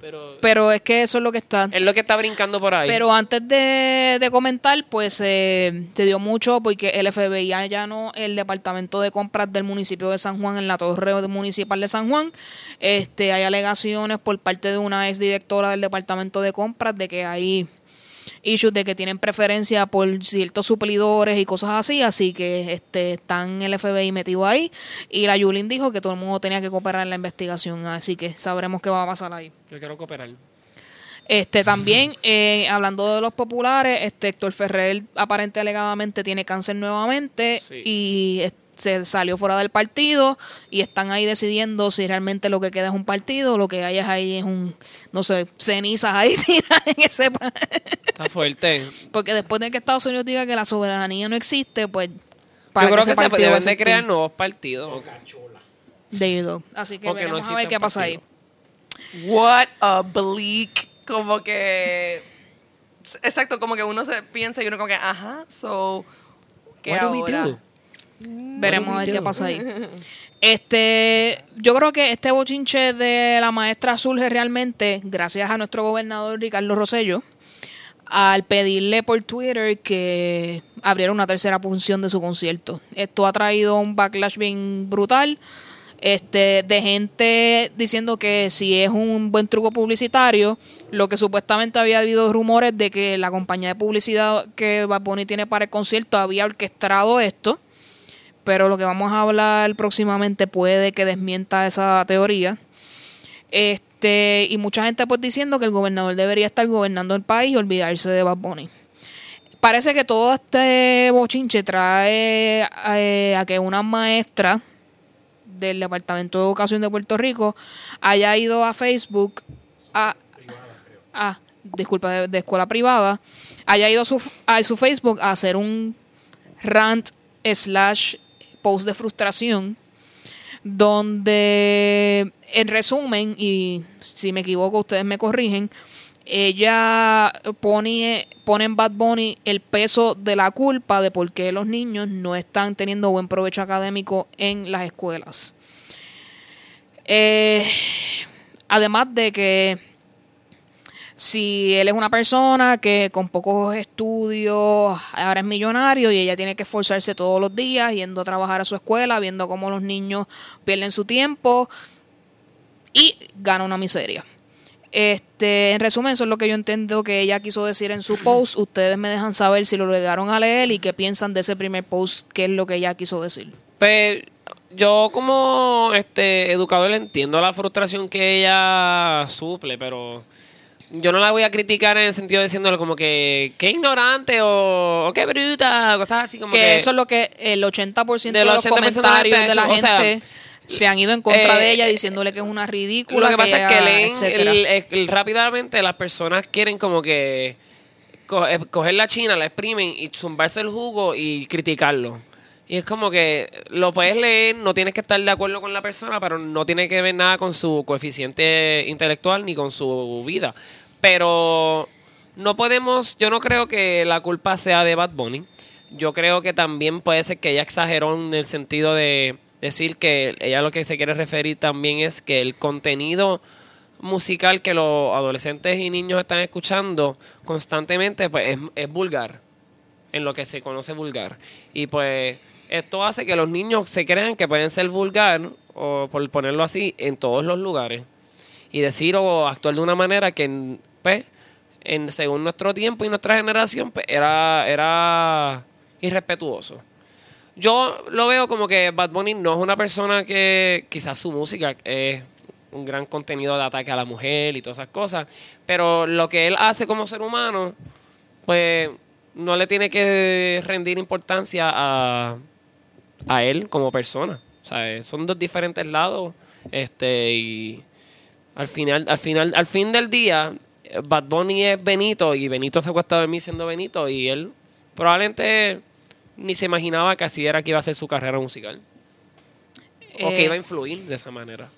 Pero Pero es que eso es lo que está. es lo que está brincando por ahí. Pero antes de, de comentar, pues eh, se dio mucho porque el FBI allanó el departamento de compras del municipio de San Juan en la torre municipal de San Juan. Este, hay alegaciones por parte de una ex directora del departamento de compras de que hay issues de que tienen preferencia por ciertos suplidores y cosas así, así que este están el FBI metido ahí y la Yulin dijo que todo el mundo tenía que cooperar en la investigación, así que sabremos qué va a pasar ahí. Yo quiero cooperar. Este también, eh, hablando de los populares, este Héctor Ferrer aparente alegadamente tiene cáncer nuevamente Sí. y eh, se salió fuera del partido y están ahí decidiendo si realmente lo que queda es un partido o lo que hay es ahí es un, no sé, cenizas ahí [LAUGHS] tiradas en ese Está fuerte. Porque después de que Estados Unidos diga que la soberanía no existe, pues Yo creo que se partido va a deben de crear nuevos partidos. You go. Así que que no veremos a ver qué pasa ahí. What a bleak. Como que. Exacto, como que uno se piensa y uno como que, ajá, so. ¿Qué What do we ahora? do? Veremos a ver qué pasa ahí. [LAUGHS] Este, yo creo que este bochinche de la maestra surge realmente gracias a nuestro gobernador Ricardo Rosello al pedirle por Twitter que abriera una tercera función de su concierto. Esto ha traído un backlash bien brutal. Este, de gente diciendo que si es un buen truco publicitario, lo que supuestamente había habido rumores de que la compañía de publicidad que Bad Bunny tiene para el concierto había orquestado esto pero lo que vamos a hablar próximamente puede que desmienta esa teoría. Este, y mucha gente pues diciendo que el gobernador debería estar gobernando el país y olvidarse de Bad Bunny. Parece que todo este bochinche trae eh, a que una maestra del Departamento de Educación de Puerto Rico haya ido a Facebook a ah, disculpa, de, de escuela privada, haya ido a su, a su Facebook a hacer un rant slash post de frustración donde en resumen y si me equivoco ustedes me corrigen ella pone, pone en Bad Bunny el peso de la culpa de por qué los niños no están teniendo buen provecho académico en las escuelas. Eh, además de que si él es una persona que con pocos estudios ahora es millonario y ella tiene que esforzarse todos los días yendo a trabajar a su escuela, viendo cómo los niños pierden su tiempo y gana una miseria. Este, en resumen, eso es lo que yo entiendo que ella quiso decir en su [CLEARS THROAT] post. Ustedes me dejan saber si lo llegaron a leer y qué piensan de ese primer post, qué es lo que ella quiso decir. Pues yo como este educador entiendo la frustración que ella suple, pero yo no la voy a criticar en el sentido de diciéndole como que qué ignorante o, o qué bruta, cosas así como que, que, eso es lo que el 80% de Del los 80% de la comentarios de la o sea, gente se han ido en contra eh, de ella diciéndole que es una ridícula. Lo que pasa es que ella- leen etcétera. el- el- el- rápidamente las personas quieren como que eh, coger la china, la exprimen y zumbarse el jugo y criticarlo. Y es como que lo puedes leer, no tienes que estar de acuerdo con la persona, pero no tiene que ver nada con su coeficiente intelectual ni con su vida. Pero no podemos, yo no creo que la culpa sea de Bad Bunny. Yo creo que también puede ser que ella exageró en el sentido de decir que ella lo que se quiere referir también es que el contenido musical que los adolescentes y niños están escuchando constantemente pues es, es vulgar, en lo que se conoce vulgar. Y pues esto hace que los niños se crean que pueden ser vulgar, o por ponerlo así, en todos los lugares. Y decir o actuar de una manera que, pues, en, según nuestro tiempo y nuestra generación, pues, era, era irrespetuoso. Yo lo veo como que Bad Bunny no es una persona que quizás su música es un gran contenido de ataque a la mujer y todas esas cosas, pero lo que él hace como ser humano, pues no le tiene que rendir importancia a, a él como persona. O sea, son dos diferentes lados, este y al final, al final, al fin del día, Bad Bunny es Benito y Benito se acuesta de mí siendo Benito y él probablemente ni se imaginaba que así era que iba a ser su carrera musical. o que Eh, iba a influir de esa manera.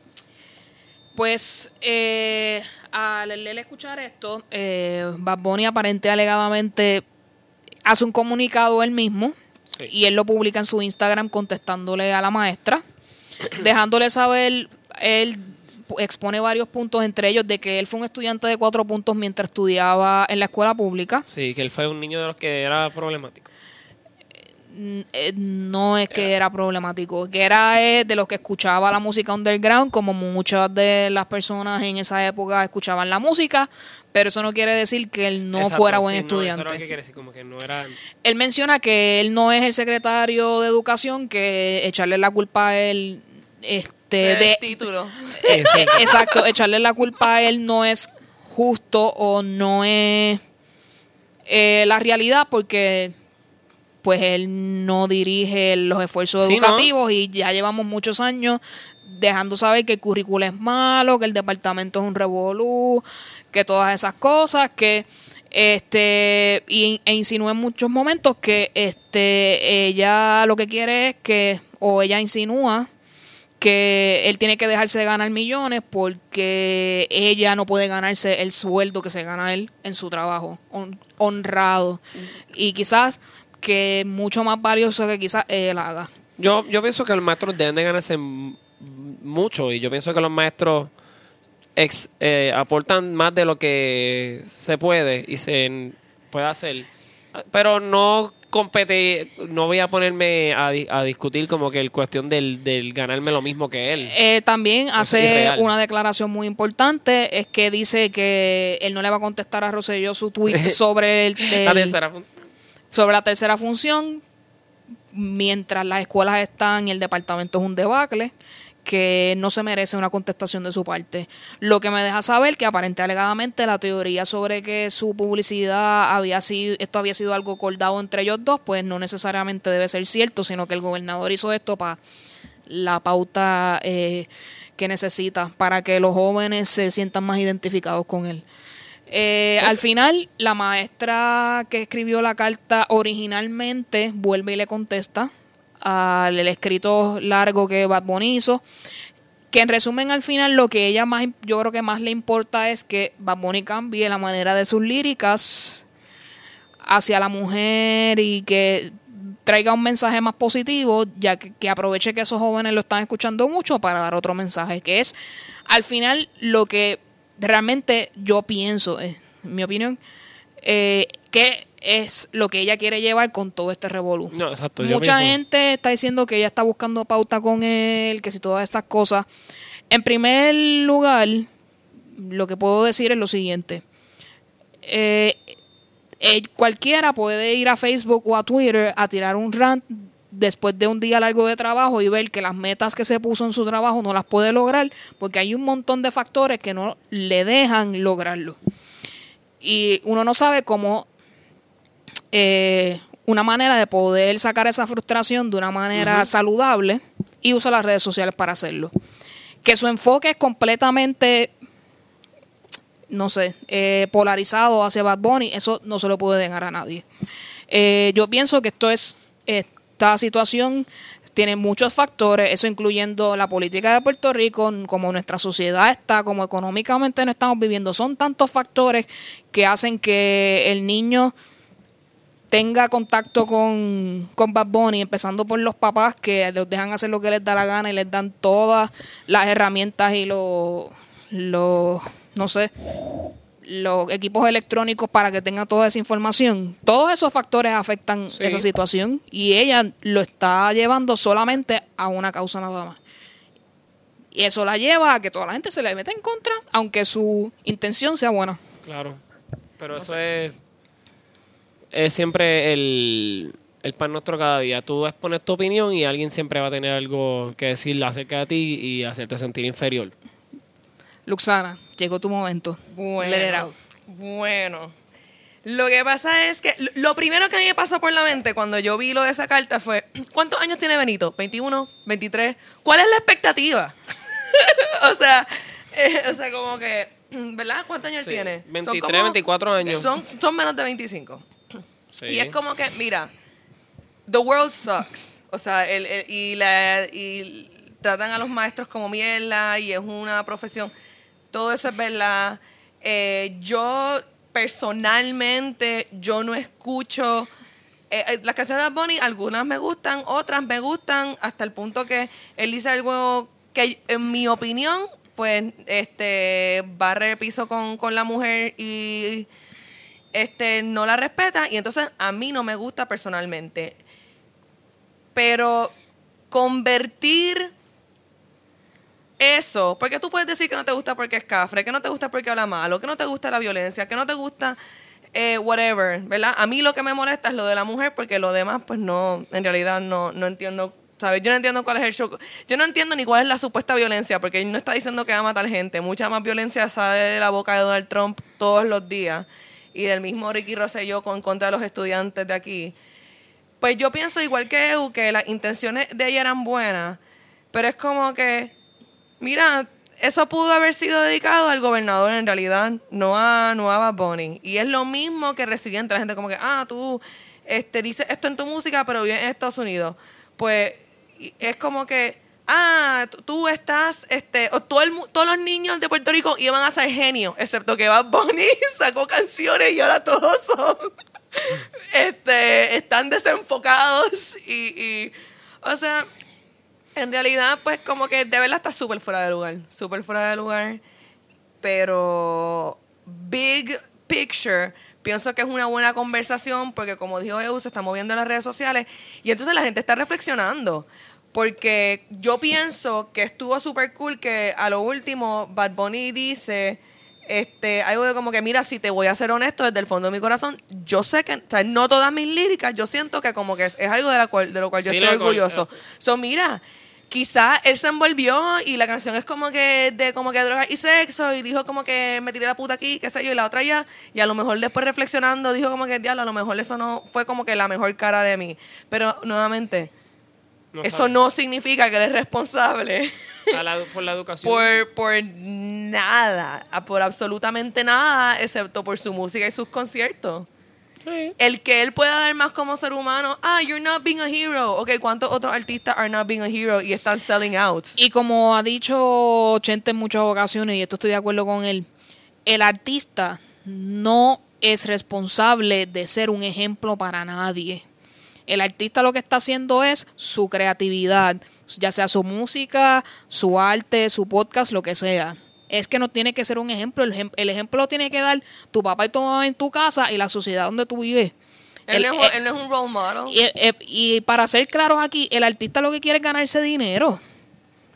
Pues eh, al él escuchar esto, eh, Bad Bunny aparente alegadamente hace un comunicado él mismo Sí. y él lo publica en su Instagram contestándole a la maestra, [CLEARS THROAT] dejándole saber, él expone varios puntos, entre ellos de que él fue un estudiante de cuatro puntos mientras estudiaba en la escuela pública. Sí, que él fue un niño de los que era problemático. Eh, no es que era problemático, que era eh, de los que escuchaba la música underground, como muchas de las personas en esa época escuchaban la música, pero eso no quiere decir que él no Exacto, fuera buen sí, no, eso era estudiante. decir, como que no era... Él menciona que él no es el secretario de educación, que echarle la culpa a él, este, de, título. eh, [LAUGHS] exacto, echarle la culpa a él no es justo o no es eh, la realidad porque pues él no dirige los esfuerzos Sí, ¿no? educativos y ya llevamos muchos años dejando saber que el currículo es malo, que el departamento es un revolú, que todas esas cosas, que este y, e insinúa en muchos momentos que este ella lo que quiere es que o ella insinúa que él tiene que dejarse de ganar millones porque ella no puede ganarse el sueldo que se gana él en su trabajo, hon- honrado. Y quizás que mucho más valioso que quizás él haga. Yo, yo pienso que los maestros deben de ganarse mucho y yo pienso que los maestros ex- eh, aportan más de lo que se puede y se puede hacer. Pero no compete, no voy a ponerme a, a discutir como que el cuestión del, del ganarme lo mismo que él. Eh, también hace una declaración muy importante, es que dice que él no le va a contestar a Rosselló su tweet [LAUGHS] sobre el, La el- tercera función. Sobre la tercera función, mientras las escuelas están y el departamento es un debacle, que no se merece una contestación de su parte. Lo que me deja saber que aparente alegadamente la teoría sobre que su publicidad había sido, esto había sido algo acordado entre ellos dos, pues no necesariamente debe ser cierto, sino que el gobernador hizo esto para la pauta eh, que necesita para que los jóvenes se sientan más identificados con él. Eh, al final, la maestra que escribió la carta originalmente vuelve y le contesta al el escrito largo que Bad Bunny hizo, que en resumen al final lo que ella más, yo creo que más le importa es que Bad Bunny cambie la manera de sus líricas hacia la mujer y que traiga un mensaje más positivo, ya que, que aproveche que esos jóvenes lo están escuchando mucho para dar otro mensaje, que es al final lo que realmente yo pienso, eh, en mi opinión, eh, que es lo que ella quiere llevar con todo este revolú. No, exacto. yo Mucha pienso- gente está diciendo que ella está buscando pauta con él, que si todas estas cosas. En primer lugar, lo que puedo decir es lo siguiente. Eh, eh, cualquiera puede ir a Facebook o a Twitter a tirar un rant después de un día largo de trabajo y ver que las metas que se puso en su trabajo no las puede lograr porque hay un montón de factores que no le dejan lograrlo. Y uno no sabe cómo eh, una manera de poder sacar esa frustración de una manera saludable y usa las redes sociales para hacerlo. Que su enfoque es completamente, no sé, eh, polarizado hacia Bad Bunny, eso no se lo puede negar a nadie. Eh, yo pienso que esto es, esta situación tiene muchos factores, eso incluyendo la política de Puerto Rico, como nuestra sociedad está, como económicamente no estamos viviendo. Son tantos factores que hacen que el niño tenga contacto con, con Bad Bunny, empezando por los papás que los dejan hacer lo que les da la gana y les dan todas las herramientas y los, los no sé, los equipos electrónicos para que tengan toda esa información. Todos esos factores afectan Sí. esa situación y ella lo está llevando solamente a una causa nada más. Y eso la lleva a que toda la gente se le meta en contra, aunque su intención sea buena. Claro. Pero eso es, es siempre el, el pan nuestro cada día. Tú expones tu opinión y alguien siempre va a tener algo que decir acerca de ti y hacerte sentir inferior. Luxana, llegó tu momento. Bueno, Let it out. bueno. Lo que pasa es que lo- primero que a mí me pasó por la mente cuando yo vi lo de esa carta fue, ¿cuántos años tiene Benito? ¿21? ¿23? ¿Cuál es la expectativa? [LAUGHS] o sea, eh, o sea, como que, ¿verdad? ¿Cuántos años Sí, tiene? Son 23, como- 24 años. Son, son menos de 25. Sí. Y es como que, mira, the world sucks. O sea, el, el- y, la, y tratan a los maestros como mierda y es una profesión. Todo eso es verdad. Eh, yo personalmente, yo no escucho... eh, eh, las canciones de Bunny, algunas me gustan, otras me gustan, hasta el punto que él dice algo que, en mi opinión, pues, este, barre piso con, con la mujer y este, no la respeta, y entonces a mí no me gusta personalmente. Pero convertir eso, porque tú puedes decir que no te gusta porque es cafre, que no te gusta porque habla malo, que no te gusta la violencia, que no te gusta eh, whatever, ¿verdad? A mí lo que me molesta es lo de la mujer porque lo demás pues no, en realidad no, no entiendo, ¿sabes? Yo no entiendo cuál es el show. Yo no entiendo ni cuál es la supuesta violencia porque él no está diciendo que va a matar gente. Mucha más violencia sale de la boca de Donald Trump todos los días y del mismo Ricky Rosselló con contra de los estudiantes de aquí. Pues yo pienso igual que Eu, que las intenciones de ella eran buenas, pero es como que, mira, eso pudo haber sido dedicado al gobernador en realidad, no a, no a Bad Bunny. Y es lo mismo que recibía entre la gente, como que, ah, tú este, dices esto en tu música, pero vives en Estados Unidos. Pues es como que, ah, tú- estás, este, o todo el todos los niños de Puerto Rico iban a ser genios, excepto que Bad Bunny [LAUGHS] sacó canciones y ahora todos son, [LAUGHS] este, están desenfocados y, y, o sea, en realidad, pues como que de verdad está súper fuera de lugar, súper fuera de lugar, pero big picture, pienso que es una buena conversación porque como dijo Eu, se está moviendo en las redes sociales y entonces la gente está reflexionando. Porque yo pienso que estuvo súper cool que a lo último Bad Bunny dice este, algo de como que, mira, si te voy a ser honesto desde el fondo de mi corazón, yo sé que, o sea, no todas mis líricas, yo siento que como que es, es algo de, la cual, de lo cual yo Sí, estoy lo cual- orgulloso. So, mira, quizás él se envolvió y la canción es como que de como que drogas y sexo y dijo como que me tiré la puta aquí, qué sé yo, y la otra ya, y a lo mejor después reflexionando dijo como que, diablo, a lo mejor eso no fue como que la mejor cara de mí. Pero nuevamente, No eso sabe. no significa que él es responsable. [LAUGHS] La- por la educación. por, por nada, por absolutamente nada, excepto por su música y sus conciertos. Sí. El que él pueda dar más como ser humano, ah, you're not being a hero. Ok, ¿cuántos otros artistas are not being a hero y están selling out? Y como ha dicho Chente en muchas ocasiones, y esto estoy de acuerdo con él, el artista no es responsable de ser un ejemplo para nadie. El artista lo que está haciendo es su creatividad, ya sea su música, su arte, su podcast, lo que sea. Es que no tiene que ser un ejemplo, el, ejem- el ejemplo lo tiene que dar tu papá y tu mamá en tu casa y la sociedad donde tú vives. Él, El- no es, un- eh, él no es un role model. y, eh, y para ser claros aquí, el artista lo que quiere es ganarse dinero.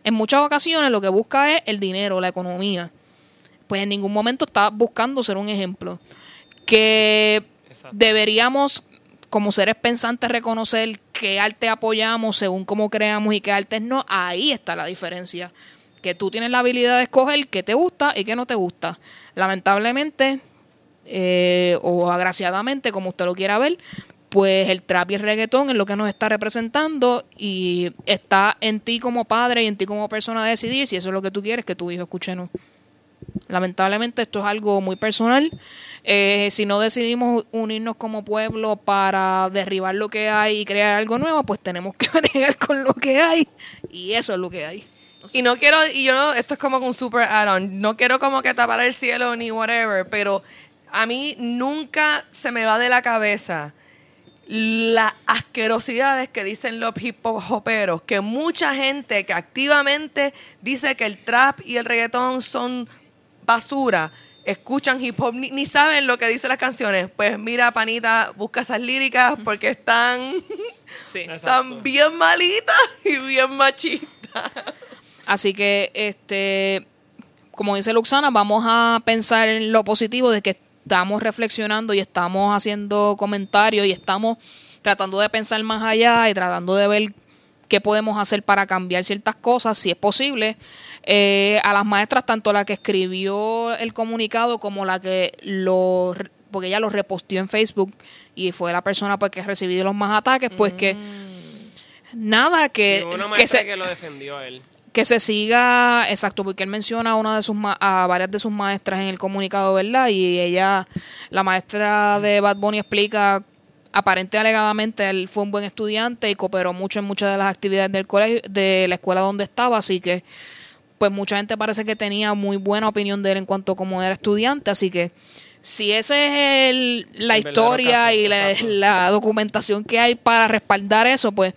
En muchas ocasiones lo que busca es el dinero, la economía. Pues en ningún momento está buscando ser un ejemplo. Que Exacto. deberíamos, como seres pensantes, reconocer qué arte apoyamos según cómo creamos y qué artes no. Ahí está la diferencia. Que tú tienes la habilidad de escoger qué te gusta y qué no te gusta. Lamentablemente, eh, o agraciadamente, como usted lo quiera ver, pues el trap y el reggaetón es lo que nos está representando y está en ti como padre y en ti como persona decidir si eso es lo que tú quieres que tu hijo escuche o no. Lamentablemente esto es algo muy personal. Eh, si no decidimos unirnos como pueblo para derribar lo que hay y crear algo nuevo, pues tenemos que [LAUGHS] bregar con lo que hay y eso es lo que hay. Y no quiero, y yo no, esto es como que un super add-on, no quiero como que tapar el cielo ni whatever, pero a mí nunca se me va de la cabeza las asquerosidades que dicen los hip hop hoperos, que mucha gente que activamente dice que el trap y el reggaetón son basura, escuchan hip hop, ni, ni saben lo que dicen las canciones. Pues mira, panita, busca esas líricas porque están, Sí. [LAUGHS] están bien malitas y bien machistas. [LAUGHS] Así que, este, como dice Luxana, vamos a pensar en lo positivo de que estamos reflexionando y estamos haciendo comentarios y estamos tratando de pensar más allá y tratando de ver qué podemos hacer para cambiar ciertas cosas, si es posible. Eh, a las maestras, tanto la que escribió el comunicado como la que lo, porque ella lo reposteó en Facebook y fue la persona pues, que ha recibido los más ataques, pues que nada, Y que, una que se que lo defendió a él. Que se siga, exacto, porque él menciona a una de sus ma- a varias de sus maestras en el comunicado, ¿verdad? Y ella, la maestra de Bad Bunny explica, aparente alegadamente, él fue un buen estudiante y cooperó mucho en muchas de las actividades del colegio, de la escuela donde estaba, así que, pues mucha gente parece que tenía muy buena opinión de él en cuanto a cómo era estudiante, así que si esa es el- la El historia caso, y la, la documentación que hay para respaldar eso, pues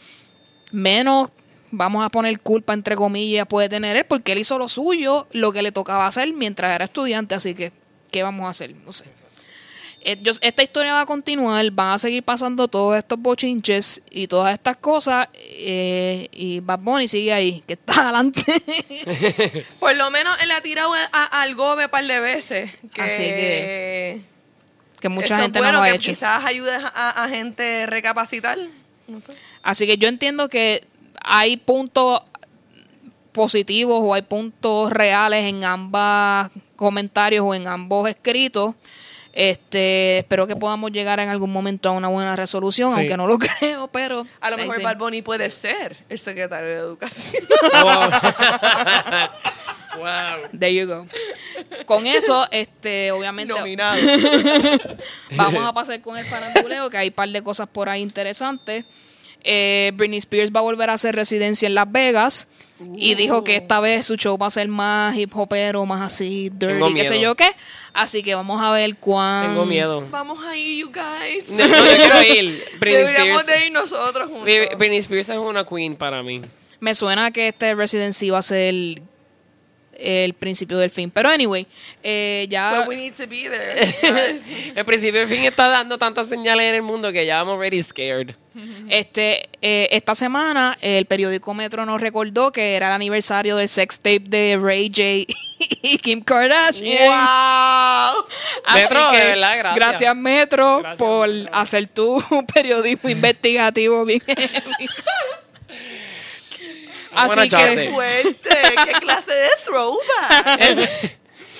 menos vamos a poner culpa entre comillas puede tener él porque él hizo lo suyo, lo que le tocaba hacer mientras era estudiante, así que ¿qué vamos a hacer? No sé. Eh, esta historia va a continuar, van a seguir pasando todos estos bochinches y todas estas cosas eh, y Bad Bunny sigue ahí, que está [LAUGHS] adelante. [LAUGHS] Por lo menos él ha tirado a- al gobe un par de veces. Que, Así que que mucha eso gente bueno, no lo ha que hecho. Quizás ayude a, a gente recapacitar. No sé. Así que yo entiendo que hay puntos positivos o hay puntos reales en ambos comentarios o en ambos escritos. Este, espero que podamos llegar en algún momento a una buena resolución, Sí. aunque no lo [LAUGHS] creo, pero A lo mejor Bunny puede ser el secretario de Educación. [LAUGHS] Wow. wow. [LAUGHS] There you go. Con eso, este, obviamente Nominado. Vamos a pasar con el faranduleo, que hay un par de cosas por ahí interesantes. Eh, Britney Spears va a volver a hacer residencia en Las Vegas y dijo que esta vez su show va a ser más hip hopero, más así, dirty, qué sé yo qué. Así que vamos a ver cuán... Tengo miedo. Vamos a ir, you guys. No, no, yo quiero ir. [LAUGHS] Britney Deberíamos Spears. de ir nosotros juntos. Britney Britney Spears es una queen para mí. Me suena que este residency va a ser el, principio del fin. Pero anyway, eh, ya... But we need to be there. [LAUGHS] El principio del fin está dando tantas señales en el mundo que ya I'm already scared. Este, eh, esta semana el periódico Metro nos recordó que era el aniversario del sex tape de Ray J y Kim Kardashian. wow. Así Metro, que, de verdad, gracias. Metro Gracias, por Metro. hacer tu [LAUGHS] periodismo investigativo bien. Así que. [LAUGHS] Fuerte. ¿Qué clase de throwback?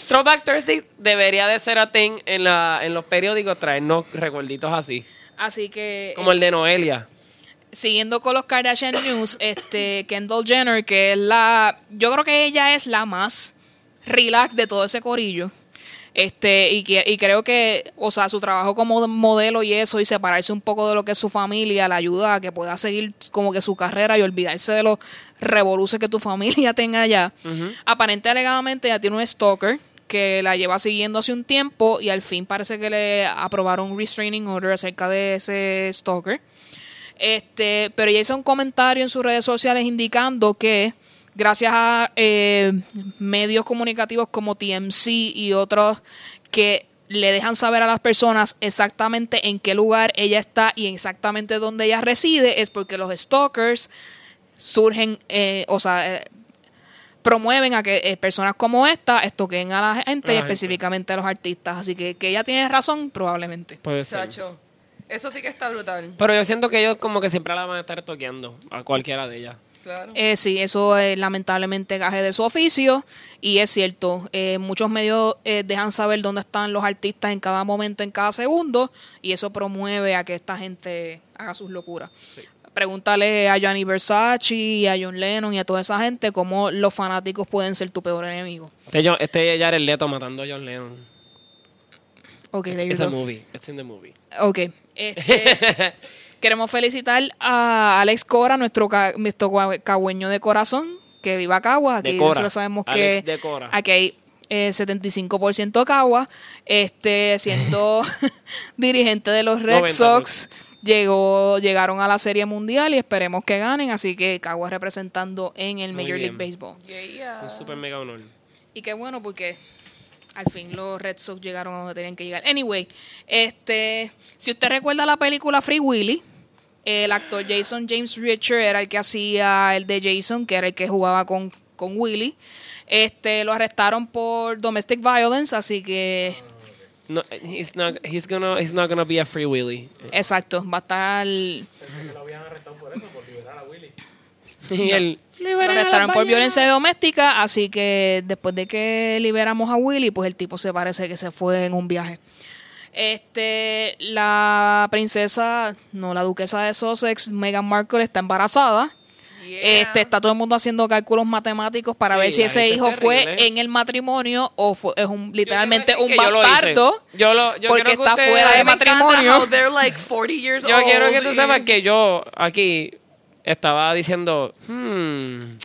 Throwback Thursday debería de ser a thing en, la, en los periódicos traernos recuerditos así. así que Como el de Noelia. siguiendo con los Kardashian News, este Kendall Jenner, que es la, yo creo que ella es la más relax de todo ese corillo. Este, y, que, y creo que, o sea, su trabajo como modelo y eso, y separarse un poco de lo que es su familia, le ayuda a que pueda seguir como que su carrera y olvidarse de los revoluces que tu [LAUGHS] familia tenga allá. Aparente alegadamente ya tiene un stalker que la lleva siguiendo hace un tiempo y al fin parece que le aprobaron un restraining order acerca de ese stalker. Este, pero ella hizo un comentario en sus redes sociales indicando que gracias a eh, medios comunicativos como TMC y otros que le dejan saber a las personas exactamente en qué lugar ella está y exactamente dónde ella reside, es porque los stalkers surgen, eh, o sea, eh, promueven a que eh, personas como esta estoquen a la gente la y gente. específicamente a los artistas. Así que que ella tiene razón, probablemente. Puede ser. Sacho. Eso sí que está brutal. Pero yo siento que ellos como que siempre la van a estar toqueando a cualquiera de ellas. Claro. Eh, sí, eso es lamentablemente gaje de su oficio y es cierto. eh, muchos medios eh, dejan saber dónde están los artistas en cada momento, en cada segundo y eso promueve a que esta gente haga sus locuras. Pregúntale a Gianni Versace y a John Lennon y a toda esa gente cómo los fanáticos pueden ser tu peor enemigo. Este, yo- este Jared Leto matando a John Lennon. Ok, there you It's a movie. It's in the movie. Ok. Este, [LAUGHS] queremos felicitar a Alex Cora, nuestro, ca- nuestro cagüeño de corazón, que viva Cagua. Aquí nosotros sabemos Alex que de Cora. aquí hay eh, 75% Cagua. Este, siendo [LAUGHS] dirigente de los Red 90%. Sox, llegó, llegaron a la Serie Mundial y esperemos que ganen. Así que Cagua representando en el Muy Major League. Baseball. Yeah. Un super mega honor. Y qué bueno porque al fin los Red Sox llegaron a donde tenían que llegar. Anyway, este, si usted recuerda la película Free Willy, el actor Jason James Richard era el que hacía el de Jason, que era el que jugaba con, con Willy. Este, lo arrestaron por domestic violence, así que No, he's not, he's gonna, he's not gonna be a free willy. exacto, va a estar Pensé que lo habían arrestado por eso, por liberar a Willy. [LAUGHS] Y él, lo arrestaron por violencia doméstica, así que después de que liberamos a Willy, pues el tipo se parece que se fue en un viaje. Este, la princesa, no, la duquesa de Sussex, Meghan Markle, está embarazada. Yeah. Este, está todo el mundo haciendo cálculos matemáticos para Sí, ver si ese hijo fue en el matrimonio o fue, es un, literalmente Yo un bastardo. Yo lo- yo porque está fuera de matrimonio. how they're like 40 years Yo old quiero que tú sepas que yo aquí estaba diciendo, hmm,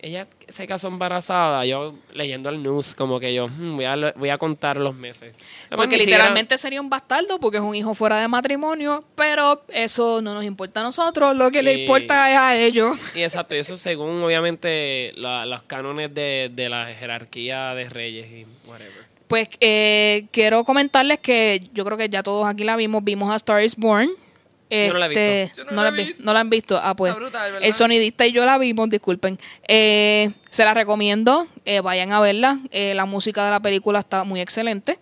ella se casó embarazada, yo leyendo el news, como que yo hmm, voy, a, voy a contar los meses. Porque siquiera- literalmente sería un bastardo porque es un hijo fuera de matrimonio, pero eso no nos importa a nosotros, lo que le Sí. importa es a ellos. Y exacto, y eso según obviamente la- los cánones de, de la jerarquía de reyes y whatever. Pues eh, quiero comentarles que yo creo que ya todos aquí la vimos, vimos a Star is Born. Yo no la he visto. Este, Yo no no la la, he vi- visto. no la han visto. Ah, pues. El sonidista y yo la vimos, disculpen. Eh, se la recomiendo, eh, vayan a verla. Eh, la música de la película está muy excelente.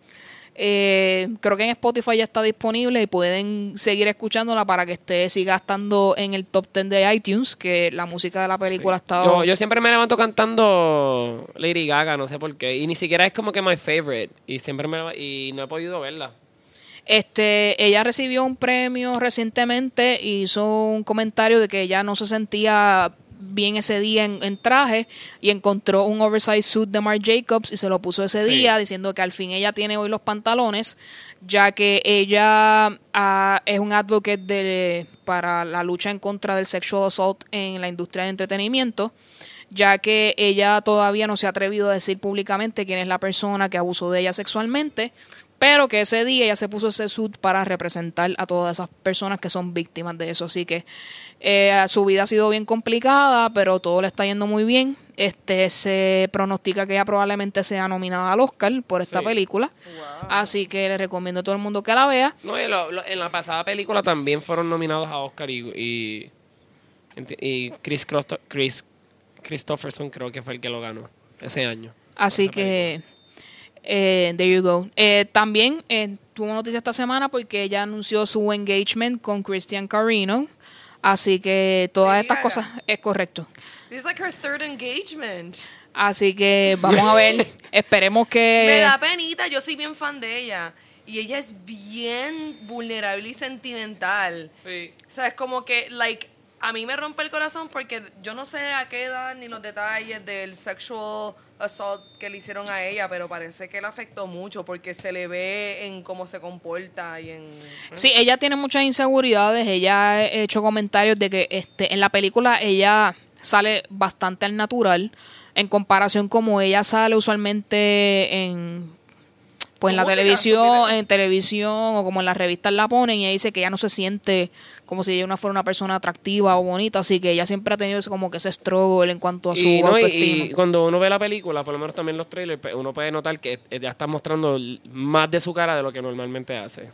Eh, creo que en Spotify ya está disponible y pueden seguir escuchándola para que esté siga estando en el top 10 de iTunes, que la música de la película Sí. está... Yo, yo siempre me levanto cantando Lady Gaga, no sé por qué. Y ni siquiera es como que my favorite. Y siempre me y no he podido verla. Este, ella recibió un premio recientemente y hizo un comentario de que ella no se sentía bien ese día en, en traje y encontró un oversized suit de Marc Jacobs y se lo puso ese Sí. día diciendo que al fin ella tiene hoy los pantalones ya que ella ah, es un advocate de, para la lucha en contra del sexual assault en la industria del entretenimiento ya que ella todavía no se ha atrevido a decir públicamente quién es la persona que abusó de ella sexualmente, pero que ese día ella se puso ese suit para representar a todas esas personas que son víctimas de eso. Así que eh, su vida ha sido bien complicada, pero todo le está yendo muy bien. Este se pronostica que ella probablemente sea nominada al Oscar por esta Sí. película. Así que le recomiendo a todo el mundo que la vea. No, y lo- lo- en la pasada película también fueron nominados a Oscar y, y, y Chris, Crosto- Chris Christopherson creo que fue el que lo ganó ese año. Así que, eh, there you go. Eh, también eh, tuvo noticia esta semana porque ella anunció su engagement con Christian Carino. Así que todas Lady estas Gaga. cosas es correcto. This is like her third engagement. Así que vamos a ver. [LAUGHS] Esperemos Me que. da penita, yo soy bien fan de ella. Y ella es bien vulnerable y sentimental. Sí. O sea, es como que, like, a mí me rompe el corazón porque yo no sé a qué edad ni los detalles del sexual assault que le hicieron a ella, pero parece que le afectó mucho porque se le ve en cómo se comporta y en... Sí, ella tiene muchas inseguridades. Ella ha hecho comentarios de que este, en la película ella sale bastante al natural en comparación como ella sale usualmente en pues en la televisión, en televisión o como en las revistas la ponen y ella dice que ella no se siente como si ella no fuera una persona atractiva o bonita, así que ella siempre ha tenido ese- como que ese struggle en cuanto a su Y, no, y- cuando uno ve la película, por lo menos también los trailers, uno puede notar que ya está mostrando más de su cara de lo que normalmente hace.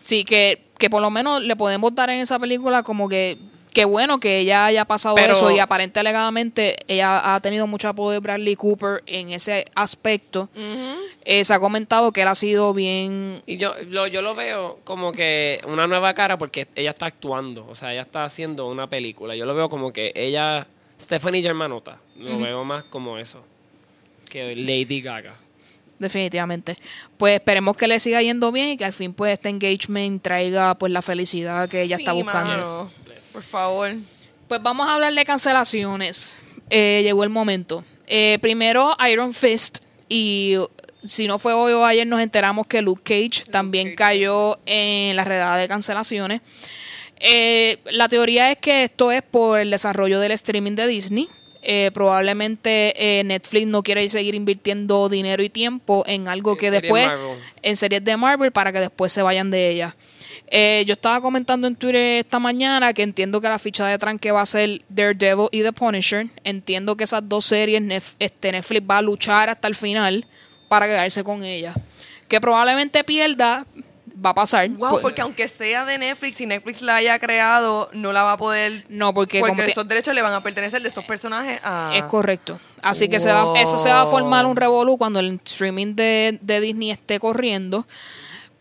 Sí, que, que por lo menos le podemos dar en esa película como que qué bueno que ella haya pasado Pero- eso y aparente alegadamente ella ha tenido mucho apoyo de Bradley Cooper en ese aspecto. Eh, se ha comentado que él ha sido bien... Y yo lo, yo lo veo como que una nueva cara porque ella está actuando, o sea, ella está haciendo una película. Yo lo veo como que ella, Stephanie Germanota, lo veo más como eso, que Lady Gaga. Definitivamente. Pues esperemos que le siga yendo bien y que al fin pues este engagement traiga pues la felicidad que ella está buscando. mano. Por favor. Pues vamos a hablar de cancelaciones. Eh, llegó el momento. Eh, primero Iron Fist y si no fue hoy o ayer nos enteramos que Luke Cage también Cage, cayó en la redada de cancelaciones. Eh, la teoría es que esto es por el desarrollo del streaming de Disney. Eh, probablemente eh, Netflix no quiere seguir invirtiendo dinero y tiempo en algo En que después Marvel. en series de Marvel para que después se vayan de ellas. Eh, yo estaba comentando en Twitter esta mañana que entiendo que la ficha de tranque va a ser Daredevil y The Punisher. Entiendo que esas dos series Nef- este, Netflix va a luchar hasta el final para quedarse con ellas. Que probablemente pierda, va a pasar. Wow, Pues- porque aunque sea de Netflix y Netflix la haya creado, no la va a poder... no, porque, Porque como te- esos derechos le van a pertenecer de esos personajes a... es correcto. Así que se va, eso se va a formar un revolú cuando el streaming de, de Disney esté corriendo.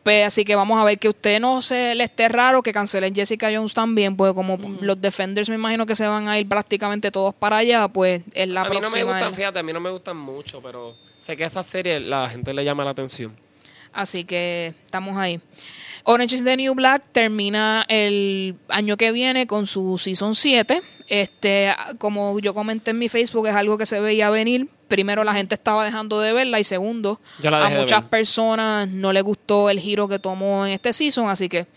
Pues, así que vamos a ver que usted no se le esté raro que cancelen Jessica Jones también, pues como los Defenders me imagino que se van a ir prácticamente todos para allá, pues es la a mí no próxima. me gustan, fíjate, a mí no me gustan mucho, pero sé que esa serie la gente le llama la atención. Así que estamos ahí. Orange is the New Black termina el año que viene con su Season 7. Este, como yo comenté en mi Facebook, es algo que se veía venir primero la gente estaba dejando de verla y segundo, a muchas personas no le gustó el giro que tomó en este season, así que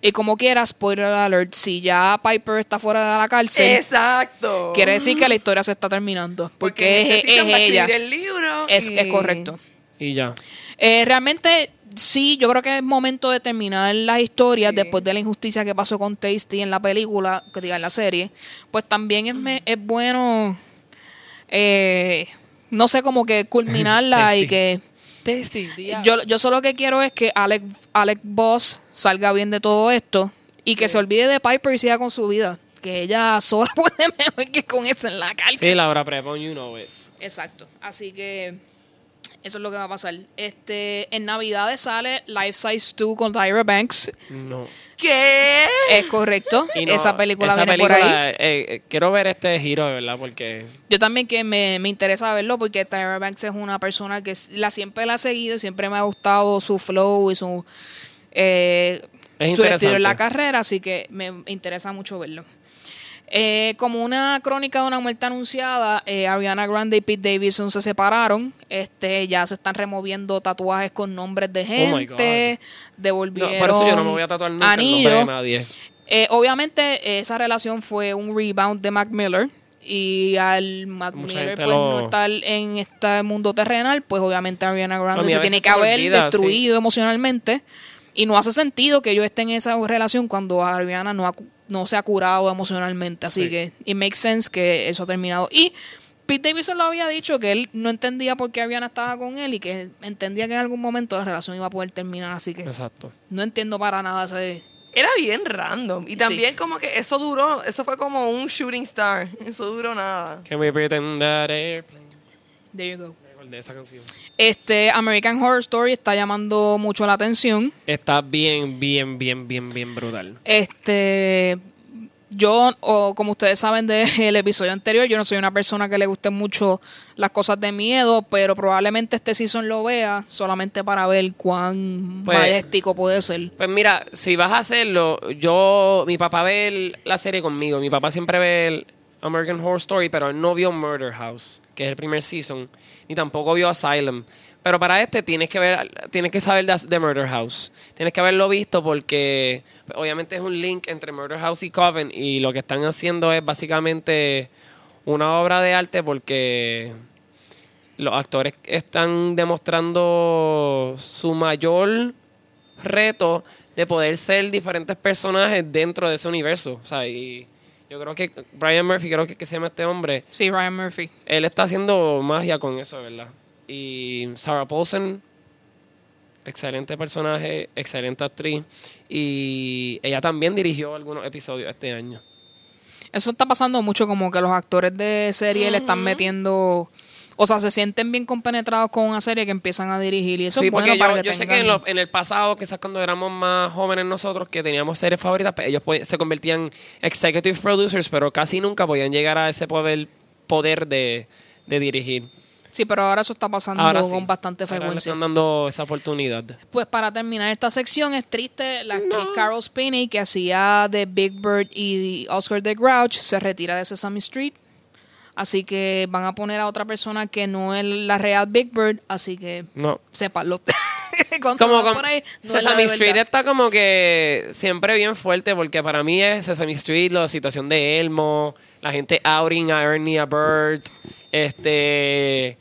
y como quieras, spoiler alert, si ya Piper está fuera de la cárcel, Exacto. quiere decir que la historia se está terminando, porque, este es, ella. el libro. Es, y- es correcto. Y ya. Eh, realmente, sí, yo creo que es momento de terminar las historias Sí. después de la injusticia que pasó con Tasty en la película, que diga en la serie. Pues también es, me- es bueno, eh, no sé, como que culminarla [LAUGHS] y que... Tasty, Yo, yo solo que quiero es que Alec, Alec Boss salga bien de todo esto y que se olvide de Piper y siga con su vida. Que ella sola [LAUGHS] puede mejor que con eso en la cárcel. Sí, Laura Prepon, you know it. Exacto. Así que eso es lo que va a pasar. Este, en Navidades sale Life Size 2 con Tyra Banks. No. ¿Qué? Es correcto. No, esa película esa viene por película, ahí. eh, eh, quiero ver este giro, de verdad, porque Yo también que me, me interesa verlo porque Tyra Banks es una persona que la siempre la he seguido y siempre me ha gustado su flow y su, eh, Es su estilo en la carrera, así que me interesa mucho verlo. Eh, como una crónica de una muerte anunciada, eh, Ariana Grande y Pete Davidson se separaron. Este, ya se están removiendo tatuajes con nombres de Oh gente. no, Devolvieron por eso yo no me voy a tatuar nunca el nombre de anillos. nadie. Eh, obviamente esa relación fue un rebound de Mac Miller y al Mac Mucha Miller pues, lo- no estar en este mundo terrenal, pues obviamente Ariana Grande se tiene que haber olvida, destruido emocionalmente y no hace sentido que yo esté en esa relación cuando Ariana no, ha cu- no se ha curado emocionalmente, así Sí. que it makes sense que eso ha terminado y Pete Davidson lo había dicho que él no entendía por qué Ariana estaba con él y que entendía que en algún momento la relación iba a poder terminar, así que Exacto. no entiendo para nada ese Era bien random. Y también como que eso duró, eso fue como un shooting star. Eso duró nada. Can we pretend that airplane? There you go. De esa canción. Este American Horror Story está llamando mucho la atención. Está bien, bien, bien, bien, bien brutal. Este, yo, o como ustedes saben del [LAUGHS] episodio anterior, yo no soy una persona que le guste mucho las cosas de miedo, pero probablemente este season lo vea solamente para ver cuán Pues- puede ser. Pues mira, si vas a hacerlo, yo, mi papá ve el- la serie conmigo. Mi papá siempre ve el American Horror Story, pero él no vio Murder House, que es el primer season, ni tampoco vio Asylum. Pero para este tienes que ver, tienes que saber de, de Murder House. Tienes que haberlo visto porque pues, obviamente es un link entre Murder House y Coven y lo que están haciendo es básicamente una obra de arte porque los actores están demostrando su mayor reto de poder ser diferentes personajes dentro de ese universo. O sea, y yo creo que Brian Murphy, creo que, que se llama este hombre, Sí, Ryan Murphy. él está haciendo magia con eso, ¿verdad? Y Sarah Paulson, excelente personaje, excelente actriz. Y ella también dirigió algunos episodios este año. Eso está pasando mucho como que los actores de serie le están metiendo, o sea, se sienten bien compenetrados con una serie que empiezan a dirigir y eso sí, es bueno porque para yo, que yo sé que en, lo- en el pasado, quizás cuando éramos más jóvenes nosotros, que teníamos series favoritas, pues ellos podían- se convertían executive producers, pero casi nunca podían llegar a ese poder, poder de, de dirigir. Sí, pero ahora eso está pasando Ahora sí. con bastante Ahora le frecuencia. están dando esa oportunidad. Pues para terminar esta sección es triste, la actriz Carol Spinney que hacía de Big Bird y Oscar the Grouch se retira de Sesame Street. Así que van a poner a otra persona que no es la real Big Bird, así que No. sépanlo. [LAUGHS] Como con por ahí, no Sesame Street está como que siempre bien fuerte porque para mí es Sesame Street, la situación de Elmo, la gente outing a Ernie, a Bert, este,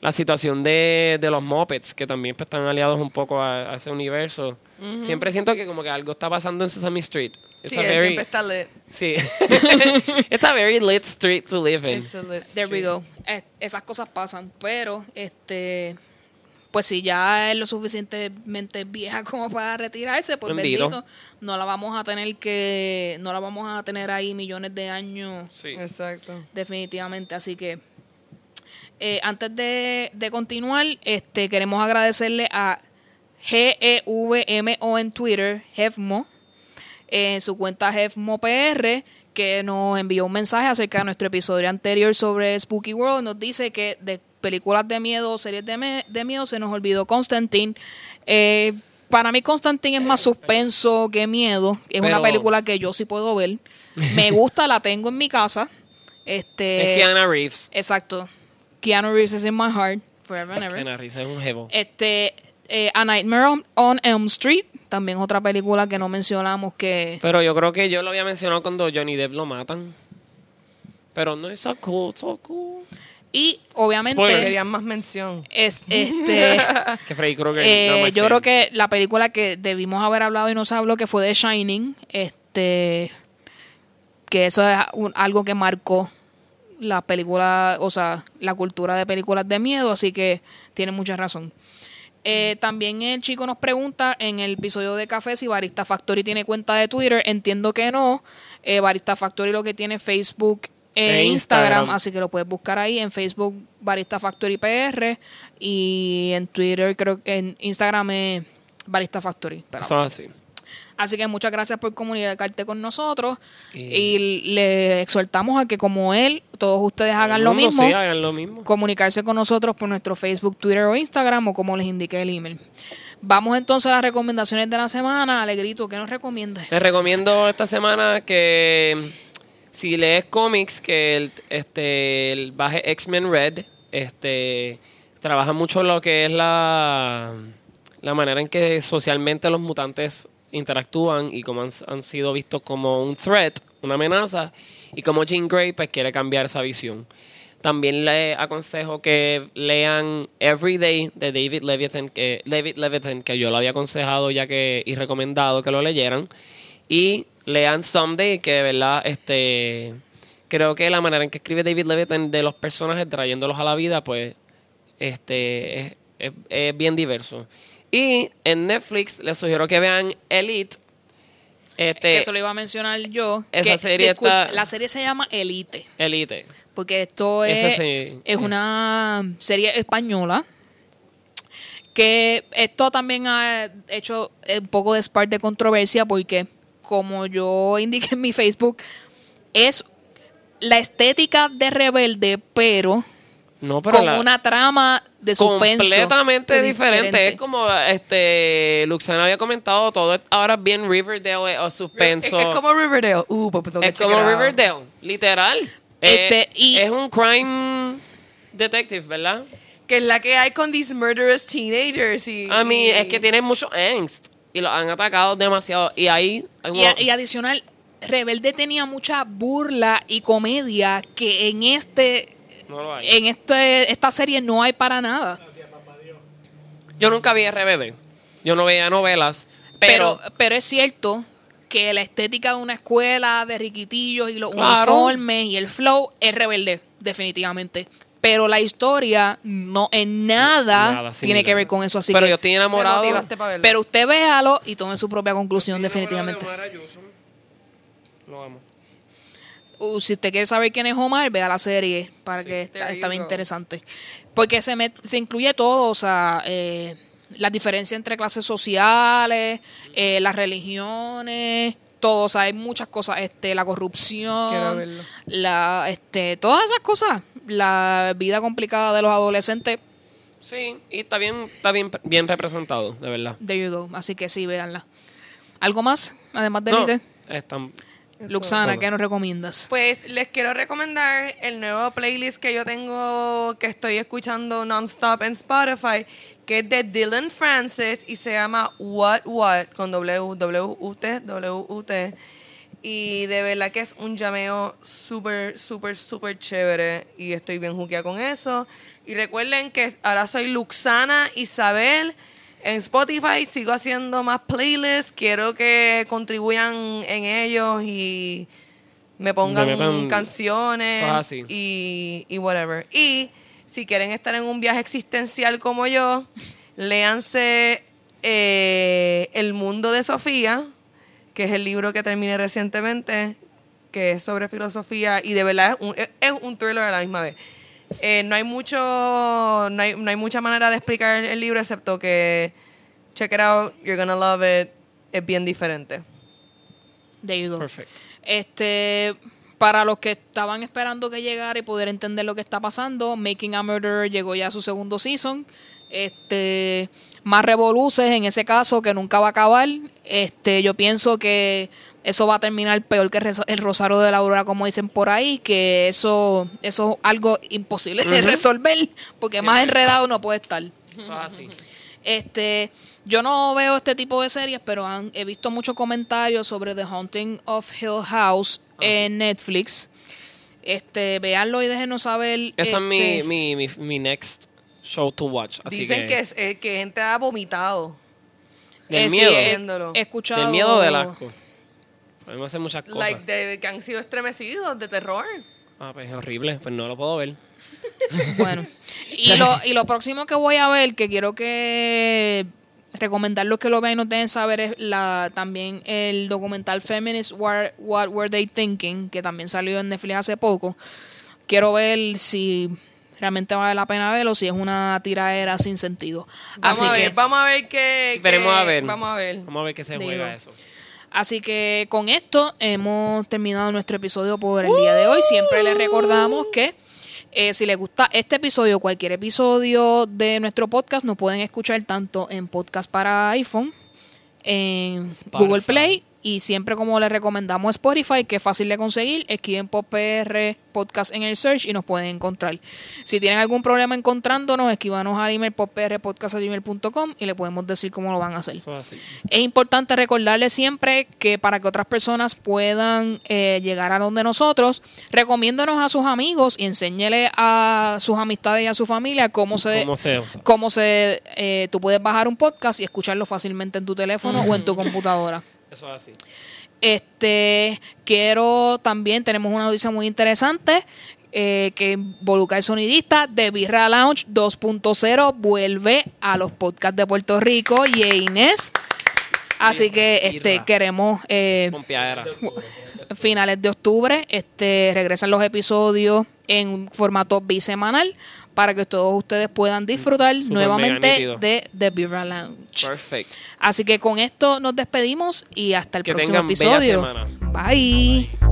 la situación de, de los Muppets que también pues, están aliados un poco a, a ese universo. Siempre siento que como que algo está pasando en Sesame Street. It's Sí, a very, siempre está lit. sí. [LAUGHS] It's a very lit street to live in. It's a lit There we street. go. Eh, esas cosas pasan, pero este pues si ya es lo suficientemente vieja [LAUGHS] como para retirarse, pues Bendito. bendito, no la vamos a tener que no la vamos a tener ahí millones de años Sí. Exacto. definitivamente, así que eh, antes de, de continuar, este queremos agradecerle a GEVMO en Twitter, Jefmo, en su cuenta JefmoPR, que nos envió un mensaje acerca de nuestro episodio anterior sobre Spooky World. Nos dice que de películas de miedo, series de, miedo, se nos olvidó Constantine. Eh, para mí Constantine es más suspenso que miedo. Es una película que yo sí puedo ver. Me [LAUGHS] gusta, la tengo en mi casa. Este, Es Keanu Reeves. Exacto. Keanu Reeves is in my heart, forever and ever. Keanu Reeves es un jevo. Este, eh, A Nightmare on, on Elm Street, también otra película que no mencionamos que... Pero yo creo que yo lo había mencionado cuando Johnny Depp lo matan. Pero no es so cool, so cool. Y obviamente. Querían más mención. es [LAUGHS] este... [LAUGHS] Que Freddy Krueger. Eh, no, yo creo que la película que debimos haber hablado y no se habló que fue de Shining, este que eso es un- algo que marcó la película, o sea, la cultura de películas de miedo, así que tiene mucha razón. Eh, también el chico nos pregunta en el episodio de Café si Barista Factory tiene cuenta de Twitter. Entiendo que no. Eh, Barista Factory lo que tiene es Facebook e E Instagram, Instagram. así que lo puedes buscar ahí en Facebook Barista Factory PR y en Twitter creo que en Instagram es Barista Factory. Eso es así. Así que muchas gracias por comunicarte con nosotros Y- y le exhortamos a que como él, todos ustedes hagan lo mismo Sí, hagan lo mismo. comunicarse con nosotros por nuestro Facebook, Twitter o Instagram o como les indique el email. Vamos entonces a las recomendaciones de la semana. Alegrito, ¿qué nos recomiendas? Te recomiendo esta semana que si lees cómics, que el, este, el baje X-Men Red, este, trabaja mucho lo que es la, la manera en que socialmente los mutantes interactúan y cómo han, sido vistos como un threat, una amenaza, y cómo Jean Grey pues, quiere cambiar esa visión. También le aconsejo que lean Everyday de David Levithan, que, David Levithan, que yo lo había aconsejado ya que y recomendado que lo leyeran. Y lean Someday, que de verdad, este, creo que la manera en que escribe David Levithan de los personajes, trayéndolos a la vida, pues, este, es, es- es bien diverso. Y en Netflix les sugiero que vean Elite. Este, Eso lo iba a mencionar yo. esa que, serie está- La serie se llama Elite, Elite. porque esto es, sí, es una serie española que esto también ha hecho un poco de spark de controversia porque como yo indiqué en mi Facebook es la estética de rebelde pero No, pero con la- una trama de suspenso completamente diferente. diferente. Es como este Luxana había comentado, todo es ahora bien Riverdale o Es, suspenso. es como Riverdale. Uh, pues tengo que Es como. Riverdale, literal. Este, Eh, y- es un crime detective, ¿verdad? Que es la que hay con these murderous teenagers. Y, A mí y- es que tienen mucho angst y los han atacado demasiado y ahí Y, a- y adicional, Rebelde tenía mucha burla y comedia que en este no lo hay. en este esta serie no hay para nada. Yo nunca vi RBD. Yo no veía novelas, pero, Pero, pero es cierto que la estética de una escuela de riquitillos y los Claro. uniformes y el flow es rebelde, definitivamente. Pero la historia no en nada, Nada tiene que ver con eso. Así pero que, yo estoy enamorado. pero usted véalo y tome su propia conclusión, definitivamente. Lo amo. Uh, si usted quiere saber quién es Omar, vea la serie para Sí. que está, está bien interesante. Porque se, met- se incluye todo, o sea, eh, las diferencias entre clases sociales, eh, las religiones, todo, o sea, hay muchas cosas, este, la corrupción, la, este, todas esas cosas, la vida complicada de los adolescentes, Sí, y está bien, está bien, bien representado, de verdad. there you go. Así que sí, véanla. ¿Algo más? Además de No, están- Luxana, todo. ¿qué nos recomiendas? Pues les quiero recomendar el nuevo playlist que yo tengo, que estoy escuchando non-stop en Spotify, que es de Dylan Francis y se llama What What, con W, W, U, T, W, U, T. Y de verdad que es un llameo súper, súper, súper chévere. Y estoy bien juqueada con eso. Y recuerden que ahora soy Luxana Isabel. En Spotify sigo haciendo más playlists. Quiero que contribuyan en ellos y me pongan Me metan- canciones así. y, y whatever. Y si quieren estar en un viaje existencial como yo, léanse eh, El mundo de Sofía, que es el libro que terminé recientemente, que es sobre filosofía y de verdad es un, es un thriller a la misma vez. Eh, no hay mucho, no hay, no hay mucha manera de explicar el libro excepto que check it out, you're gonna love it, es bien diferente. There you go. Perfecto. Este, para los que estaban esperando que llegara y poder entender lo que está pasando, Making a Murderer llegó ya a su segundo season. Este, más revoluces en ese caso que nunca va a acabar. Este, yo pienso que eso va a terminar peor que el Rosario de la Aurora, como dicen por ahí, que eso, eso es algo imposible de resolver, porque más enredado no puede estar. Eso es así. Este, yo no veo este tipo de series, pero han- he visto muchos comentarios sobre The Haunting of Hill House Ah, en Netflix. Este, véanlo y déjenos saber. Esa es mi, este, mi, mi, mi next show to watch. Así Dicen que, es- eh, que gente ha vomitado. Del eh, sí, miedo. he- Viéndolo. he, escuchado. Del miedo del asco. Podemos hacer muchas cosas. Like, de- que han sido estremecidos de terror. Ah, pues es horrible. Pues no lo puedo ver. [LAUGHS] Bueno, y lo, y lo próximo que voy a ver, que quiero que recomendar los que lo vean y nos dejen saber, es la, también el documental Feminist War- What Were They Thinking, que también salió en Netflix hace poco. Quiero ver si realmente vale la pena verlo, si es una tiradera sin sentido. Vamos Así a que, ver, vamos a ver qué. Veremos qué- a ver. Vamos a ver. Vamos a ver qué se Digo. juega eso. Así que con esto hemos terminado nuestro episodio por el día de hoy. Siempre les recordamos que eh, si les gusta este episodio o cualquier episodio de nuestro podcast, nos pueden escuchar tanto en podcast para iPhone, en Spotify. Google Play y siempre como les recomendamos Spotify, que es fácil de conseguir, escriben por PR Podcast en el search y nos pueden encontrar. Si tienen algún problema encontrándonos, escríbanos al email por prpodcast.gmail.com y le podemos decir cómo lo van a hacer. Es importante recordarles siempre que para que otras personas puedan eh, llegar a donde nosotros, recomiéndonos a sus amigos y enséñele a sus amistades y a su familia cómo se, ¿Cómo se usa? cómo se eh, tú puedes bajar un podcast y escucharlo fácilmente en tu teléfono o en tu computadora. Eso es así. Este, quiero también, tenemos una noticia muy interesante eh, que involucra al sonidista de Birra Lounge 2.0 vuelve a los podcasts de Puerto Rico y Inés. Así que este queremos eh, finales de octubre, este regresan los episodios en formato bisemanal para que todos ustedes puedan disfrutar nuevamente de The Birra Lounge. Perfect. Así que con esto nos despedimos y hasta el Que próximo tengan bella episodio. semana. Bye.